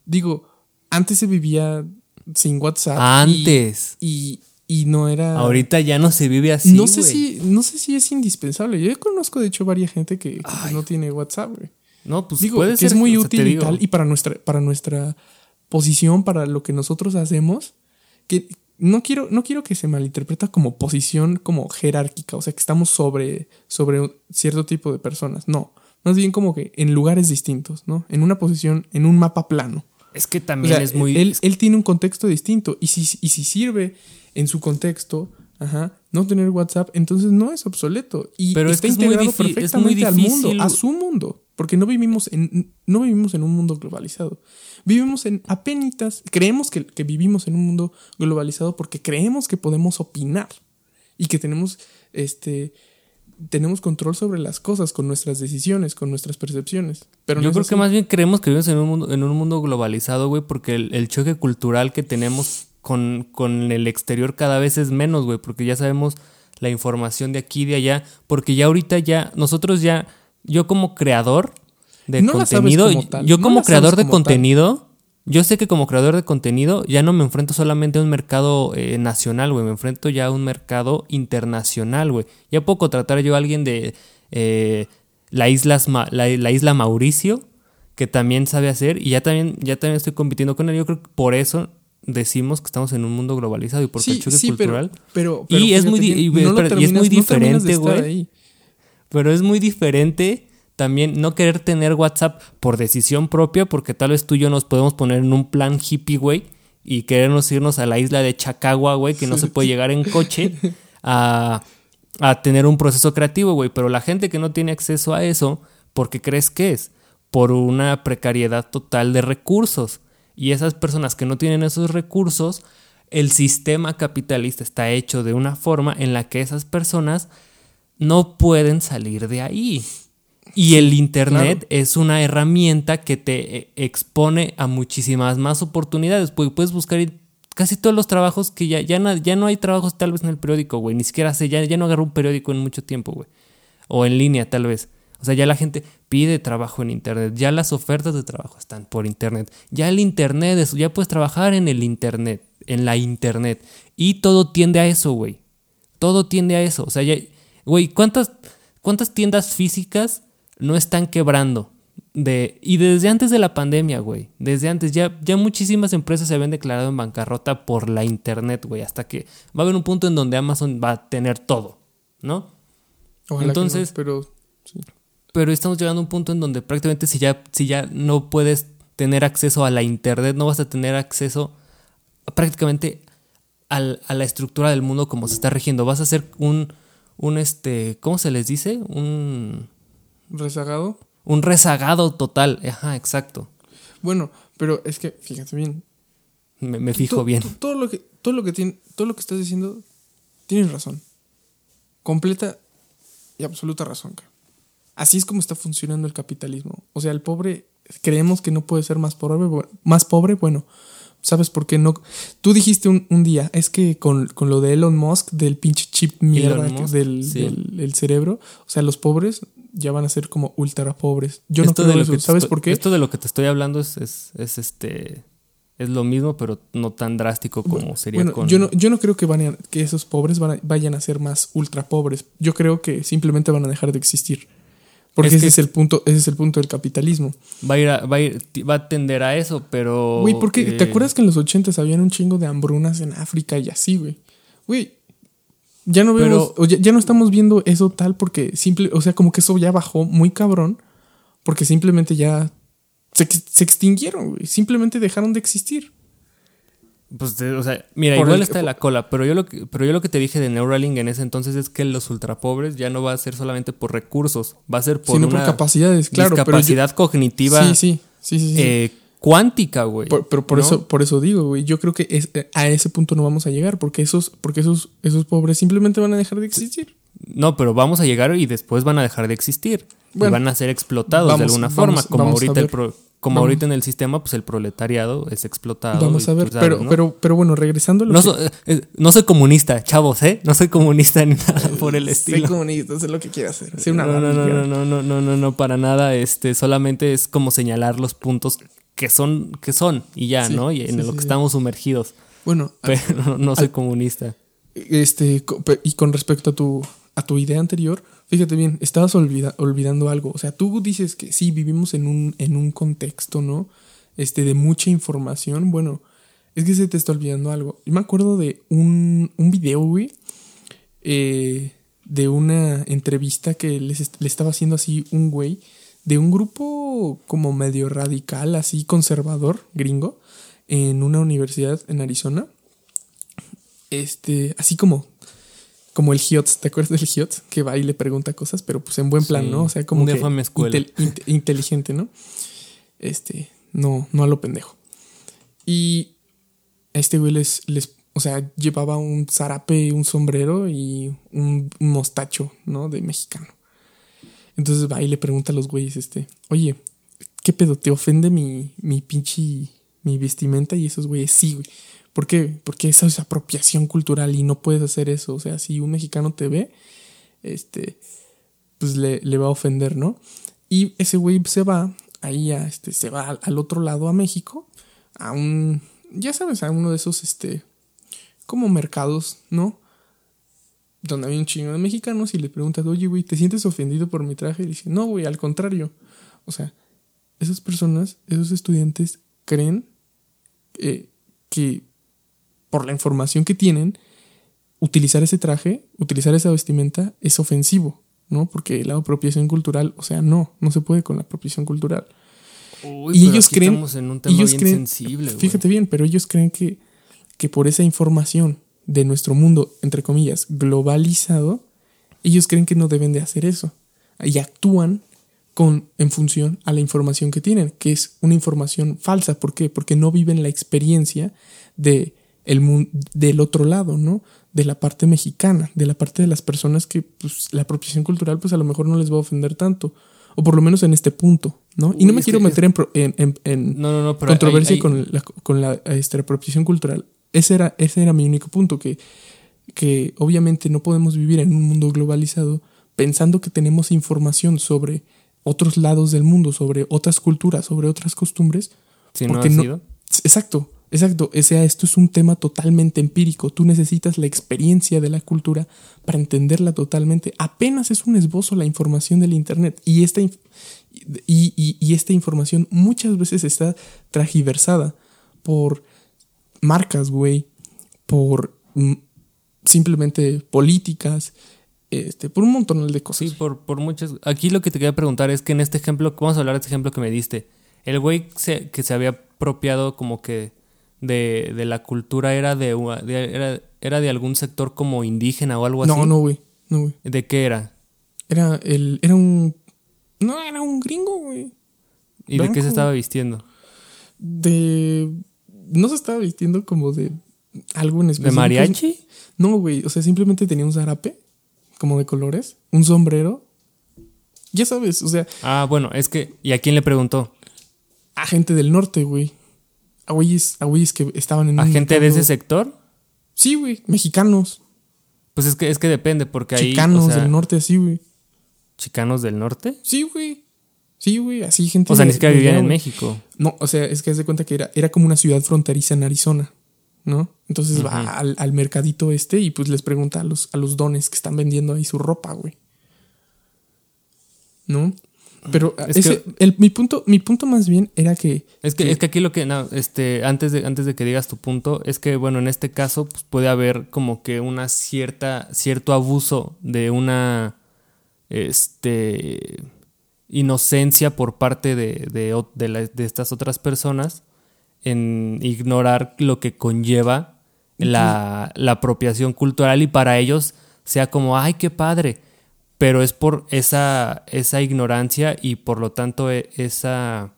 digo, antes se vivía sin WhatsApp. Antes. Y, y, no era. Ahorita ya no se vive así. No sé si, no sé si es indispensable. Yo conozco, de hecho, varias gente que, no tiene WhatsApp, güey. No, pues digo, puede que es muy útil y tal. Y para nuestra, para nuestra posición, para lo que nosotros hacemos, que no quiero, no quiero que se malinterpreta como posición como jerárquica, o sea, que estamos sobre, sobre cierto tipo de personas. No, más bien como que en lugares distintos, ¿no? En una posición, en un mapa plano. Es que también es muy... Él, él, tiene un contexto distinto y si, y si sirve en su contexto, ajá, no tener WhatsApp, entonces no es obsoleto. Y Pero está es que integrado es muy perfectamente al mundo, a su mundo. Porque no vivimos en, no vivimos en un mundo globalizado. Vivimos en apenitas. Creemos que, que vivimos en un mundo globalizado porque creemos que podemos opinar. Y que tenemos este tenemos control sobre las cosas con nuestras decisiones, con nuestras percepciones. Pero Yo creo que más bien creemos que vivimos en un mundo, en un mundo globalizado, güey, porque el, choque cultural que tenemos con, con, el exterior cada vez es menos, güey, porque ya sabemos la información de aquí y de allá, porque ya ahorita ya, nosotros ya, yo como creador de contenido, yo como creador de contenido, yo sé que como creador de contenido ya no me enfrento solamente a un mercado eh, nacional, güey, me enfrento ya a un mercado internacional, güey. Ya puedo contratar yo a alguien de eh, la, isla, la, isla Mauricio, que también sabe hacer, y ya también, ya también estoy compitiendo con él. Yo creo que por eso decimos que estamos en un mundo globalizado y porque el choque cultural. Pero, y, es muy, y, es muy diferente, güey. Pero es muy diferente también no querer tener WhatsApp por decisión propia, porque tal vez tú y yo nos podemos poner en un plan hippie, güey, y querernos irnos a la isla de Chacagua, güey, que no se puede llegar en coche, a, a tener un proceso creativo, güey. Pero la gente que no tiene acceso a eso, ¿por qué crees que es? Por una precariedad total de recursos. Y esas personas que no tienen esos recursos, el sistema capitalista está hecho de una forma en la que esas personas no pueden salir de ahí. Y el Internet es una herramienta que te eh, expone a muchísimas más oportunidades. Porque puedes buscar casi todos los trabajos que ya, ya, no, ya no hay trabajos tal vez en el periódico, güey. Ni siquiera sé, ya, ya no agarro un periódico en mucho tiempo, güey. O en línea, tal vez. O sea, ya la gente pide trabajo en Internet. Ya las ofertas de trabajo están por Internet. Ya el Internet, es, ya puedes trabajar en el Internet, en la Internet. Y todo tiende a eso, güey. Todo tiende a eso. O sea, ya, güey, ¿cuántas, ¿cuántas tiendas físicas no están quebrando. De, y desde antes de la pandemia, güey. Desde antes, ya, ya muchísimas empresas se habían declarado en bancarrota por la internet, güey. Hasta que va a haber un punto en donde Amazon va a tener todo, ¿no? Entonces, pero, pero estamos llegando a un punto en donde prácticamente si ya, si ya no puedes tener acceso a la internet, no vas a tener acceso prácticamente a la estructura del mundo como se está regiendo. Vas a ser un, un este, ¿cómo se les dice? Un ¿Rezagado? Un rezagado total, ajá, exacto. Bueno, pero es que, fíjate bien. Me, fijo bien. Todo lo que, todo lo que tiene, todo lo que estás diciendo, tienes razón. Completa y absoluta razón. Así es como está funcionando el capitalismo. O sea, el pobre creemos que no puede ser más pobre, más pobre, bueno, ¿sabes por qué no? Tú dijiste un, día, es que con, lo de Elon Musk, del pinche chip mierda del, del, cerebro, o sea, los pobres ya van a ser como ultra pobres. Yo no creo eso. ¿Sabes por qué? Esto de lo que te estoy hablando es, es, este es lo mismo, pero no tan drástico como sería con... Yo no, yo no creo que, van que esos pobres vayan a ser más ultra pobres. Yo creo que simplemente van a dejar de existir. Porque ese, es el punto, ese es el punto del capitalismo. Va a ir a, va a, ir, va a tender a eso, pero. Güey, porque ¿te eh, acuerdas que en los ochentas habían un chingo de hambrunas en África y así, güey? Güey, ya no vemos, ya, no estamos viendo eso tal porque simple, o sea, como que eso ya bajó muy cabrón, porque simplemente ya se, extinguieron, güey. Simplemente dejaron de existir. Pues, o sea, mira, igual está de la cola, pero yo lo que, pero yo lo que te dije de Neuralink en ese entonces es que los ultrapobres ya no va a ser solamente por recursos, va a ser por Sino por capacidades, claro, capacidad cognitiva. Sí, sí, sí, sí. Eh, cuántica, güey. pero por eso, por eso digo, güey. Yo creo que eh, a ese punto no vamos a llegar, porque esos, porque esos, esos pobres simplemente van a dejar de existir. No, pero vamos a llegar y después van a dejar de existir. y van a ser explotados de alguna forma, como ahorita el como Vamos. ahorita en el sistema, pues el proletariado es explotado. Vamos a ver, sabes, pero, ¿no? pero, pero bueno, regresando a lo No, que- so- eh, eh, no soy comunista, chavos, ¿eh? No soy comunista ni nada por el Soy estilo. comunista, sé lo que quiero hacer. Soy una no, no, no, no, no, no, no, no, no, para nada. Este, solamente es como señalar los puntos que son, que son, y ya, Sí, ¿no? Y en sí, lo sí, que estamos sumergidos. Bueno, Pero no, no soy comunista. este, y con respecto a tu, a tu idea anterior, fíjate bien, estabas olvida- olvidando algo. O sea, tú dices que sí, vivimos en un, en un contexto, ¿no? Este, de mucha información. Bueno, es que se te está olvidando algo. Yo me acuerdo de un, un video, güey, eh, de una entrevista que le estaba haciendo así un güey de un grupo como medio radical, así conservador, gringo, en una universidad en Arizona. Este, así como como el Hiots, ¿te acuerdas del Hiots? Que va y le pregunta cosas, pero pues en buen plan, Sí, ¿no? O sea, como un que escuela. intel- inte- inteligente, ¿no? Este, no, no a lo pendejo. Y a este güey les, les, o sea, llevaba un zarape, un sombrero y un, un mostacho, ¿no? De mexicano. Entonces va y le pregunta a los güeyes, este, oye, ¿qué pedo? ¿Te ofende mi, mi pinche, mi vestimenta? Y esos güeyes, sí, güey. ¿Por qué? Porque esa es apropiación cultural y no puedes hacer eso. O sea, si un mexicano te ve, este, pues le, le va a ofender, ¿no? Y ese güey se va, ahí a, este, se va al, otro lado a México, a un, ya sabes, a uno de esos, este, como mercados, ¿no? Donde hay un chingo de mexicanos y le preguntas, oye, güey, ¿te sientes ofendido por mi traje? Y dice, no, güey, al contrario. O sea, esas personas, esos estudiantes creen eh, que por la información que tienen, utilizar ese traje, utilizar esa vestimenta es ofensivo, ¿no? Porque la apropiación cultural, o sea, no, no se puede con la apropiación cultural. Uy, y pero ellos aquí creen, Estamos en un tema ellos bien creen, sensible, fíjate bien, pero ellos creen que, que por esa información de nuestro mundo, entre comillas, globalizado, ellos creen que no deben de hacer eso. Y actúan con, en función a la información que tienen, que es una información falsa. ¿Por qué? Porque no viven la experiencia de el del otro lado, ¿no? De la parte mexicana, de la parte de las personas que pues, la apropiación cultural pues a lo mejor no les va a ofender tanto, o por lo menos en este punto, ¿no? y no me quiero meter en, pro- en, en- en No, no, no, pero controversia hay- hay- con la, con la este, apropiación cultural. Ese era, ese era mi único punto, que, que obviamente no podemos vivir en un mundo globalizado pensando que tenemos información sobre otros lados del mundo, sobre otras culturas, sobre otras costumbres. Si porque no-. Exacto, exacto. O sea, esto es un tema totalmente empírico. Tú necesitas la experiencia de la cultura para entenderla totalmente. Apenas es un esbozo la información del Internet. Y esta, y, y- esta información muchas veces está tragiversada por marcas, güey, por mm, simplemente políticas, este, por un montón de cosas. Sí, por, por muchas. Aquí lo que te quería preguntar es que en este ejemplo, vamos a hablar de este ejemplo que me diste. El güey que se había apropiado como que de, de la cultura era de, de- era, era de algún sector como indígena o algo así. no, no, güey. No, güey. ¿De qué era? Era el, era un, no, era un gringo, güey. ¿Y de qué se estaba vistiendo? de. No se estaba vistiendo como de algo en ¿De específico. mariachi? No, güey. O sea, simplemente tenía un zarape, como de colores, un sombrero. Ya sabes, o sea, Ah, bueno, es que. ¿Y a quién le preguntó? a gente del norte, güey. A güeyes, a güeyes que estaban en ¿A un gente de ese sector? Sí, güey. Mexicanos. Pues es que, es que depende, porque ahí. chicanos o sea, del norte, así, güey. ¿Chicanos del norte? Sí, güey. Sí, güey. Así, gente. O sea, ni siquiera vivían en. México. No, o sea, es que haz de cuenta que era, era como una ciudad fronteriza en Arizona, ¿no? Entonces va al, al mercadito este y pues les pregunta a los, a los dones que están vendiendo ahí su ropa, güey. ¿No? Pero Es ese- que- el- mi, punto, mi punto más bien era que... Es que, es que aquí lo que, no, este, antes de, antes de que digas tu punto, es que, bueno, en este caso pues, puede haber como que una cierta, cierto abuso de una, este, inocencia por parte de, de, o- de la- de estas otras personas en ignorar lo que conlleva la, la apropiación cultural y para ellos sea como, ay, qué padre, pero es por esa, esa ignorancia y por lo tanto e- esa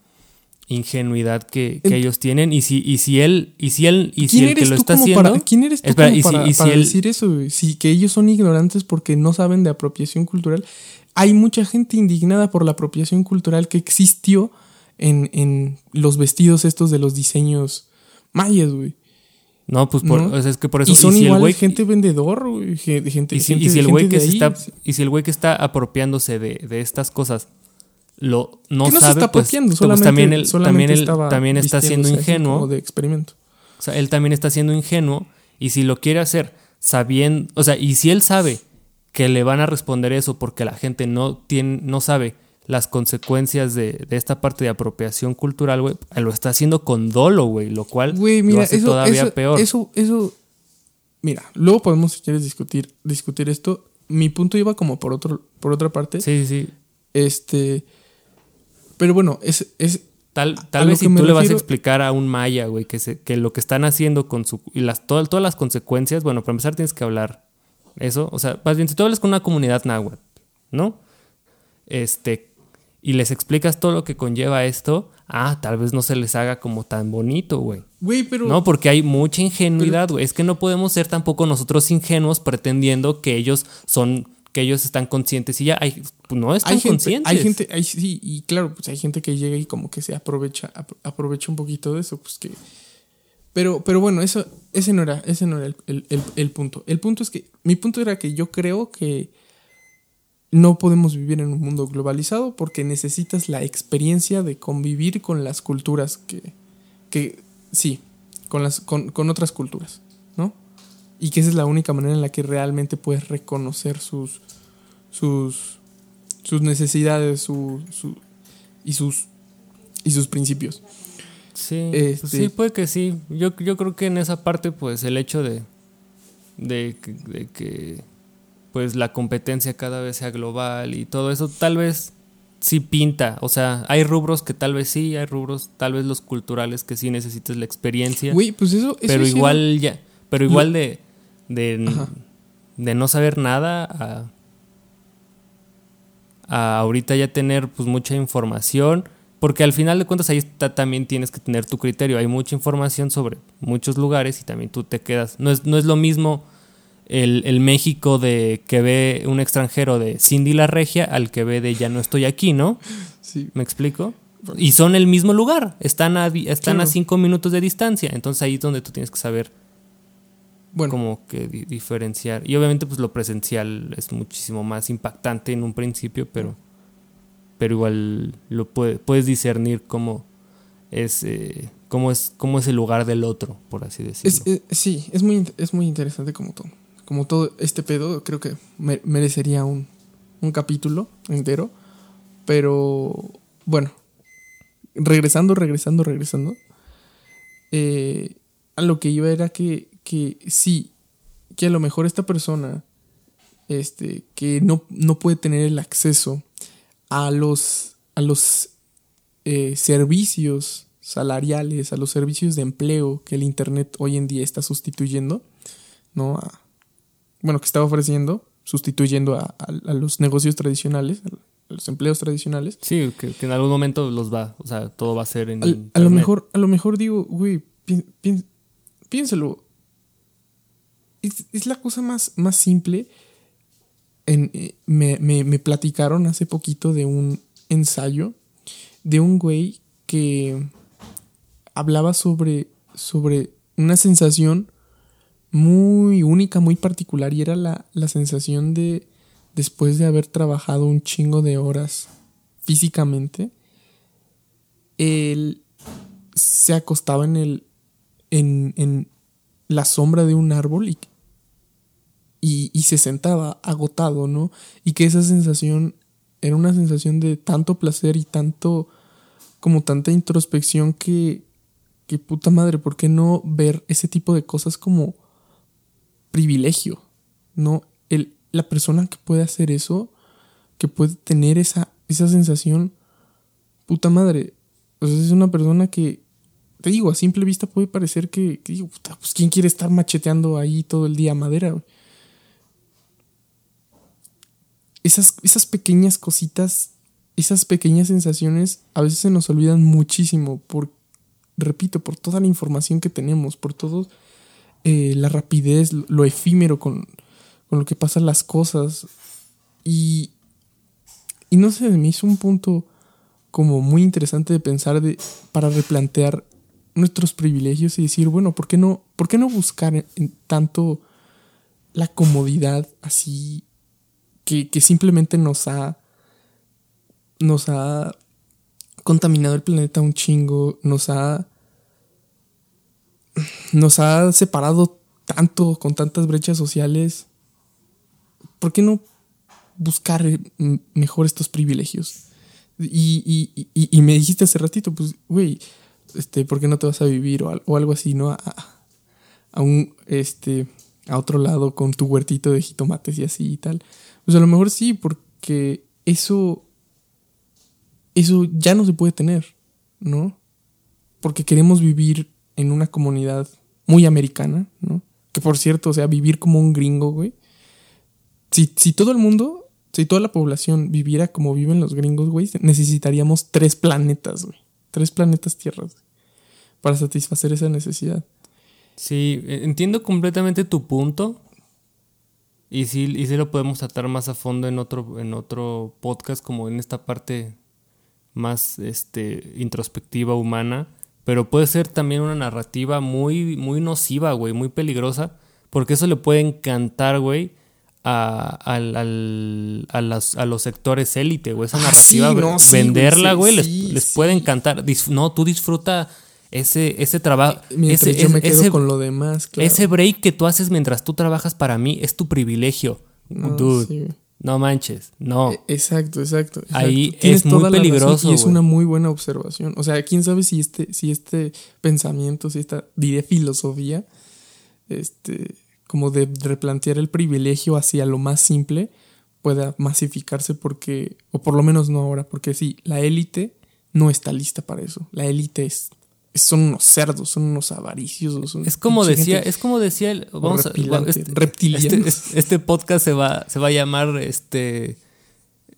ingenuidad que, que ellos tienen y si, y si él y si él y si ¿Quién el que lo está haciendo para, ¿quién eres tú Espera, como y si- para, y si para él- decir eso? güey? Si que ellos son ignorantes porque no saben de apropiación cultural. Hay mucha gente indignada por la apropiación cultural que existió en, en los vestidos estos de los diseños mayas, güey. No, pues por, ¿No? o sea, es que por eso. Y son si el igual güey- gente vendedor, güey, gente, y si, gente- y si el güey que se ahí. está y si el güey que está apropiándose de, de estas cosas lo no que no se sabe está pues, apropiando, pues solamente, también él también él también está siendo ingenuo de experimento. o sea él también está siendo ingenuo y si lo quiere hacer sabiendo o sea y si él sabe que le van a responder eso porque la gente no tiene no sabe las consecuencias de, de esta parte de apropiación cultural, güey, lo está haciendo con dolo, güey, lo cual Güey, lo hace eso, todavía eso, peor. Eso, eso. Mira, luego podemos, si quieres, discutir, discutir esto. Mi punto iba como por otro, por otra parte. Sí, sí. Este. Pero bueno, es, es Tal, tal vez si tú le vas a explicar a un maya, güey, que, se, que lo que están haciendo con su... Y las, todas, todas las consecuencias, bueno, para empezar tienes que hablar eso. O sea, más bien, si tú hablas con una comunidad náhuatl, ¿no? Este, y les explicas todo lo que conlleva esto, ah, tal vez no se les haga como tan bonito, güey. Güey, pero. No, porque hay mucha ingenuidad, güey. Es que no podemos ser tampoco nosotros ingenuos pretendiendo que ellos son, que ellos están conscientes y ya hay, pues, no están hay gente, conscientes. hay gente, hay- sí, y claro, pues hay gente que llega y como que se aprovecha, ap- aprovecha un poquito de eso, pues que. Pero, pero bueno, eso, ese no era, ese no era el, el- el- el punto. El punto es que, mi punto era que yo creo que no podemos vivir en un mundo globalizado porque necesitas la experiencia de convivir con las culturas que, que sí, con, las, con, con otras culturas, ¿no? Y que esa es la única manera en la que realmente puedes reconocer sus, sus, sus necesidades su, su- y, sus, y sus principios. Sí, Este- pues sí, puede que sí. Yo, yo creo que en esa parte, pues, el hecho de, de, de que pues la competencia cada vez sea global y todo eso, tal vez sí pinta. O sea, hay rubros que tal vez sí, hay rubros, tal vez los culturales que sí necesites la experiencia. Güey, pues eso, eso pero era- igual ya, pero igual de, de, de no saber nada a, a ahorita ya tener pues mucha información, porque al final de cuentas ahí está, también tienes que tener tu criterio, hay mucha información sobre muchos lugares y también tú te quedas, no es, no es lo mismo el, el México de que ve un extranjero de Cindy la Regia al que ve de ya no estoy aquí, ¿no? sí. ¿Me explico? Y son el mismo lugar, están a, están a cinco minutos de distancia, entonces ahí es donde tú tienes que saber Bueno, como que di- diferenciar. Y obviamente pues lo presencial es muchísimo más impactante en un principio, pero, pero igual lo puede- puedes discernir cómo es, eh, cómo es, cómo es el lugar del otro, por así decirlo. es, es- sí, es muy, es muy interesante como todo. Como todo este pedo, creo que me- merecería un, un capítulo entero. Pero bueno, regresando, regresando, regresando. eh, a lo que iba era que, que sí, que a lo mejor esta persona este, que no, no puede tener el acceso a los, a los eh, servicios salariales, a los servicios de empleo que el Internet hoy en día está sustituyendo, ¿no? Bueno, que está ofreciendo, sustituyendo a, a- a los negocios tradicionales, a los empleos tradicionales. Sí, que, que en algún momento los va, o sea, todo va a ser en Al- a lo mejor, a lo mejor digo, güey, pi- pi- piénsalo. Es, es la cosa más, más simple. En, eh, me, me- me platicaron hace poquito de un ensayo de un güey que hablaba sobre, sobre una sensación muy única, muy particular, y era la, la sensación de después de haber trabajado un chingo de horas físicamente, él se acostaba en el en, en la sombra de un árbol y, y, y se sentaba agotado, ¿no? Y que esa sensación era una sensación de tanto placer y tanto como tanta introspección que que puta madre, ¿por qué no ver ese tipo de cosas como privilegio? ¿No? El, la persona que puede hacer eso, que puede tener esa, esa sensación, puta madre. Es una persona que, te digo, a simple vista puede parecer que, digo, puta, pues quién quiere estar macheteando ahí todo el día madera? Esas, esas pequeñas cositas, esas pequeñas sensaciones a veces se nos olvidan muchísimo por, repito, por toda la información que tenemos, por todo eh, la rapidez, lo efímero con, con lo que pasan las cosas. Y, y no sé, me hizo un punto como muy interesante de pensar de, para replantear nuestros privilegios y decir, bueno, ¿por qué no, por qué no buscar en, tanto la comodidad así que, que simplemente nos ha nos ha contaminado el planeta un chingo, nos ha nos ha separado tanto con tantas brechas sociales. ¿Por qué no buscar mejor estos privilegios? Y, y, me dijiste hace ratito, pues, güey, este, ¿por qué no te vas a vivir o, o algo así, no? A, a, un, este, a otro lado con tu huertito de jitomates y así y tal. Pues a lo mejor sí, porque eso, eso ya no se puede tener, ¿no? Porque queremos vivir en una comunidad muy americana, ¿no? Que por cierto, o sea, vivir como un gringo, güey. Si, si todo el mundo si toda la población viviera como viven los gringos, güey, necesitaríamos tres planetas, güey. Tres planetas tierras para satisfacer esa necesidad. Sí, e, entiendo completamente tu punto. Y sí, y sí lo podemos tratar más a fondo en otro, en otro podcast, como en esta parte más este, introspectiva, humana. Pero puede ser también una narrativa muy, muy nociva, güey, muy peligrosa. Porque eso le puede encantar, güey, a, a, los sectores élite, güey. Esa ah, narrativa, venderla, güey, les, puede encantar. no, tú disfruta ese, ese trabajo. Ese, yo me quedo con lo demás, Ese break que tú haces mientras tú trabajas para mí es tu privilegio. No, Dude. No manches, no. E, exacto, exacto. Ahí es muy peligroso. Y es una muy buena observación. O sea, quién sabe si este, si este pensamiento, si esta, diré filosofía, este, como de replantear el privilegio hacia lo más simple pueda masificarse porque, o por lo menos no ahora, porque sí, la élite no está lista para eso. La élite es, son unos cerdos, son unos avaricios. es como decía, es como decía el, vamos a, este, este, este, este, podcast se va, se va a llamar este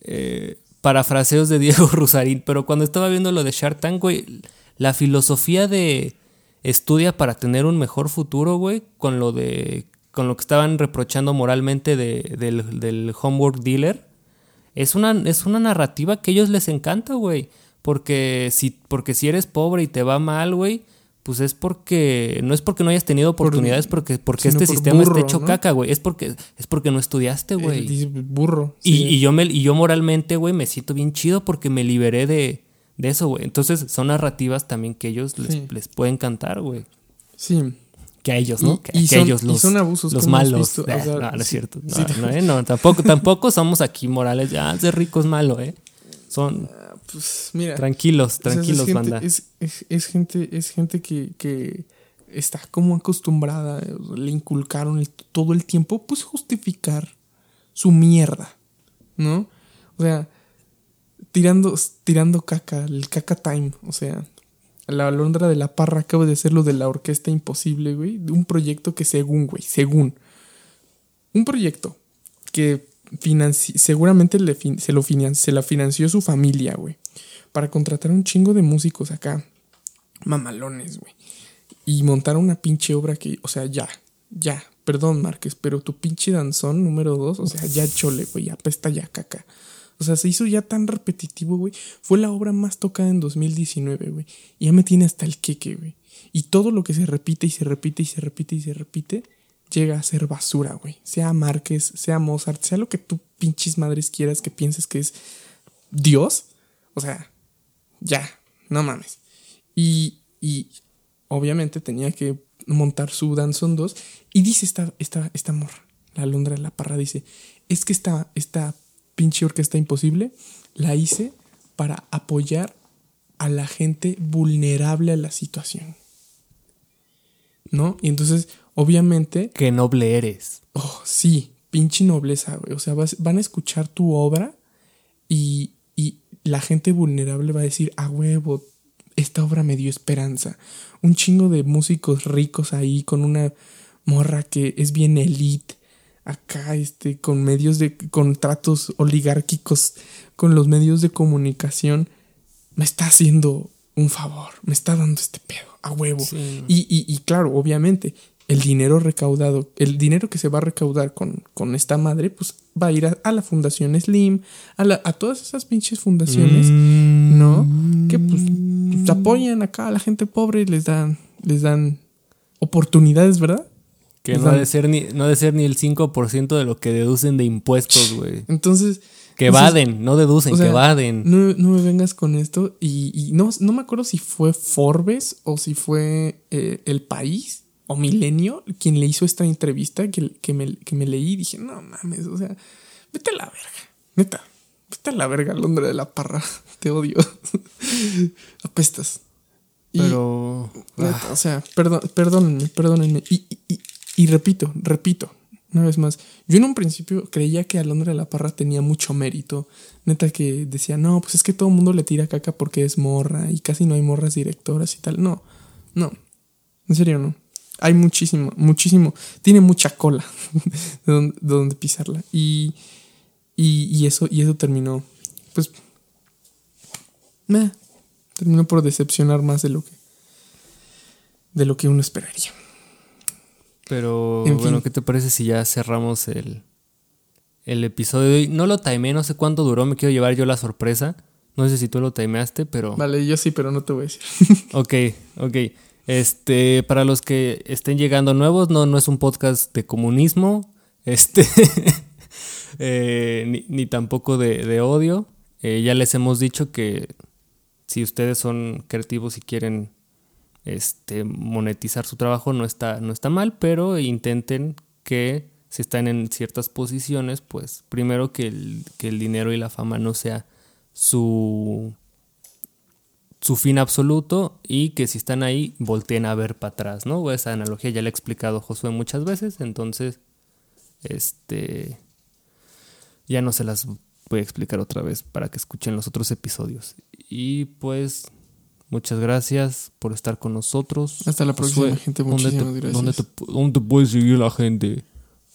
eh, parafraseos de Diego Rusarín, pero cuando estaba viendo lo de Shark Tank, güey, la filosofía de estudia para tener un mejor futuro, güey, con lo de con lo que estaban reprochando moralmente de, del, del, homework dealer, es una, es una narrativa que a ellos les encanta, güey. Porque si, porque si eres pobre y te va mal, güey, pues es porque. No es porque no hayas tenido oportunidades, porque, porque este sistema está hecho caca, güey. Es porque, es porque no estudiaste, güey. burro. Y, y, yo me, y yo moralmente, güey, me siento bien chido porque me liberé de, de eso, güey. Entonces son narrativas también que ellos les, les pueden cantar, güey. Sí que a ellos, ¿no? que, a ellos los, son abusos los malos. no, no es cierto. No, ¿eh? no, tampoco, tampoco somos aquí morales. Ya, ser rico es malo, ¿eh? Son. Pues mira. Tranquilos, tranquilos, es banda. Es, es, gente, es gente que, que está como acostumbrada, le inculcaron todo el tiempo, pues justificar su mierda, ¿no? O sea, tirando, tirando caca, el caca time, o sea, la Alondra de la Parra acaba de hacer lo de la Orquesta Imposible, güey. De un proyecto que según, güey, según. Un proyecto que seguramente se, lo se la financió su familia, güey. Para contratar un chingo de músicos acá. Mamalones, güey. Y montar una pinche obra que, o sea, ya, ya. Perdón, Márquez, pero tu pinche danzón número dos, o sea, ya chole, güey, apesta ya caca. O sea, se hizo ya tan repetitivo, güey. Fue la obra más tocada en 2019, güey. Y ya me tiene hasta el queque, güey. Y todo lo que se repite y se repite y se repite y se repite, llega a ser basura, güey. Sea Márquez, sea Mozart, sea lo que tú pinches madres quieras que pienses que es Dios. O sea, ya, no mames. Y, y obviamente tenía que montar su Danzón 2. Y dice esta, esta, esta morra, la alondra de la parra, dice, es que esta, esta pinche orquesta imposible, la hice para apoyar a la gente vulnerable a la situación. ¿No? Y entonces, obviamente... Qué noble eres. Oh, sí, pinche nobleza, güey. O sea, van a escuchar tu obra y, y la gente vulnerable va a decir, a huevo, esta obra me dio esperanza. Un chingo de músicos ricos ahí con una morra que es bien elite acá este, con medios de contratos oligárquicos, con los medios de comunicación, me está haciendo un favor, me está dando este pedo, a huevo. Y, y, claro, obviamente, el dinero recaudado, el dinero que se va a recaudar con, con esta madre, pues va a ir a, la Fundación Slim, a, la, a todas esas pinches fundaciones, mm. ¿no? que pues, pues, apoyan acá a la gente pobre y les dan, les dan oportunidades, ¿verdad? Que no ha, de ser ni, no de ser ni el 5% de lo que deducen de impuestos, güey. Entonces. Que vaden, no deducen, que vaden. No, no, me vengas con esto. Y, no, no me acuerdo si fue Forbes o si fue eh, El País o Milenio quien le hizo esta entrevista que, que, me, que me leí y dije, no mames, o sea, vete a la verga, neta, vete a la verga, Londres de la Parra, te odio, apestas. Pero, neta, o sea, perdón, perdónenme, perdónenme. Y, y, y repito, repito, una vez más, yo en un principio creía que Alondra de la Parra tenía mucho mérito. Neta que decía, no, pues es que todo el mundo le tira caca porque es morra y casi no hay morras directoras y tal. No, no, en serio no. Hay muchísimo, muchísimo. Tiene mucha cola de, donde, pisarla. Y, y, eso, y eso terminó, pues, terminó por decepcionar más de lo que, de lo que uno esperaría. Pero bueno, ¿qué te parece si ya cerramos el, el episodio de hoy? No lo timé, no sé cuánto duró, me quiero llevar yo la sorpresa. No sé si tú lo timeaste, pero... Vale, yo sí, pero no te voy a decir. ok, ok. Este, para los que estén llegando nuevos, no, no es un podcast de comunismo, este, eh, ni, tampoco de, odio. Eh, ya les hemos dicho que si ustedes son creativos y quieren este, monetizar su trabajo, no está, no está mal, pero intenten que si están en ciertas posiciones, pues primero que el, que el dinero y la fama no sea su su fin absoluto y que si están ahí volteen a ver para atrás, ¿no? Esa analogía ya la he explicado Josué muchas veces, entonces este ya no se las voy a explicar otra vez para que escuchen los otros episodios. Y pues muchas gracias por estar con nosotros. Hasta la próxima, gente. Muchísimas gracias. ¿dónde te, ¿Dónde puede seguir la gente?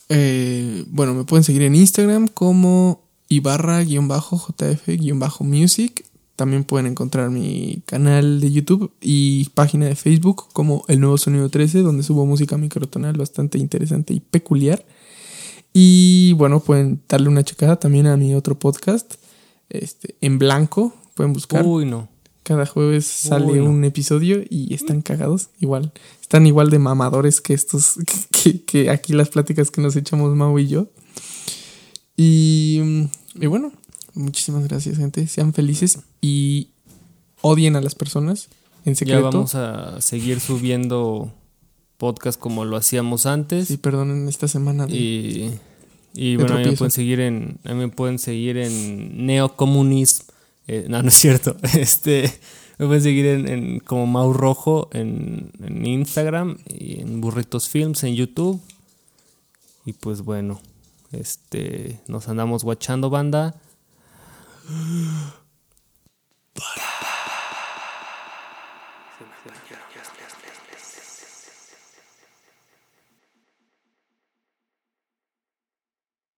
Eh, bueno, me pueden seguir en Instagram como ibarra-jf-music también pueden encontrar mi canal de YouTube y página de Facebook como El Nuevo Sonido 13, donde subo música microtonal bastante interesante y peculiar. Y bueno, pueden darle una checada también a mi otro podcast, este, en blanco, pueden buscar. Uy, no. Cada jueves sale un episodio y están cagados, igual. Están igual de mamadores que estos, que, que aquí las pláticas que nos echamos Mau y yo. Y, y bueno, Muchísimas gracias, gente. Sean felices y odien a las personas en secreto. Ya vamos a seguir subiendo podcast como lo hacíamos antes. Sí, perdonen esta semana. y, y bueno, a mí me pueden seguir en, me pueden seguir en neocomunismo. Eh, no, no es cierto. Este, me pueden seguir en, como Mau Rojo en, en Instagram y en Burritos Films en YouTube. Y pues bueno, este, nos andamos guachando banda. Bye.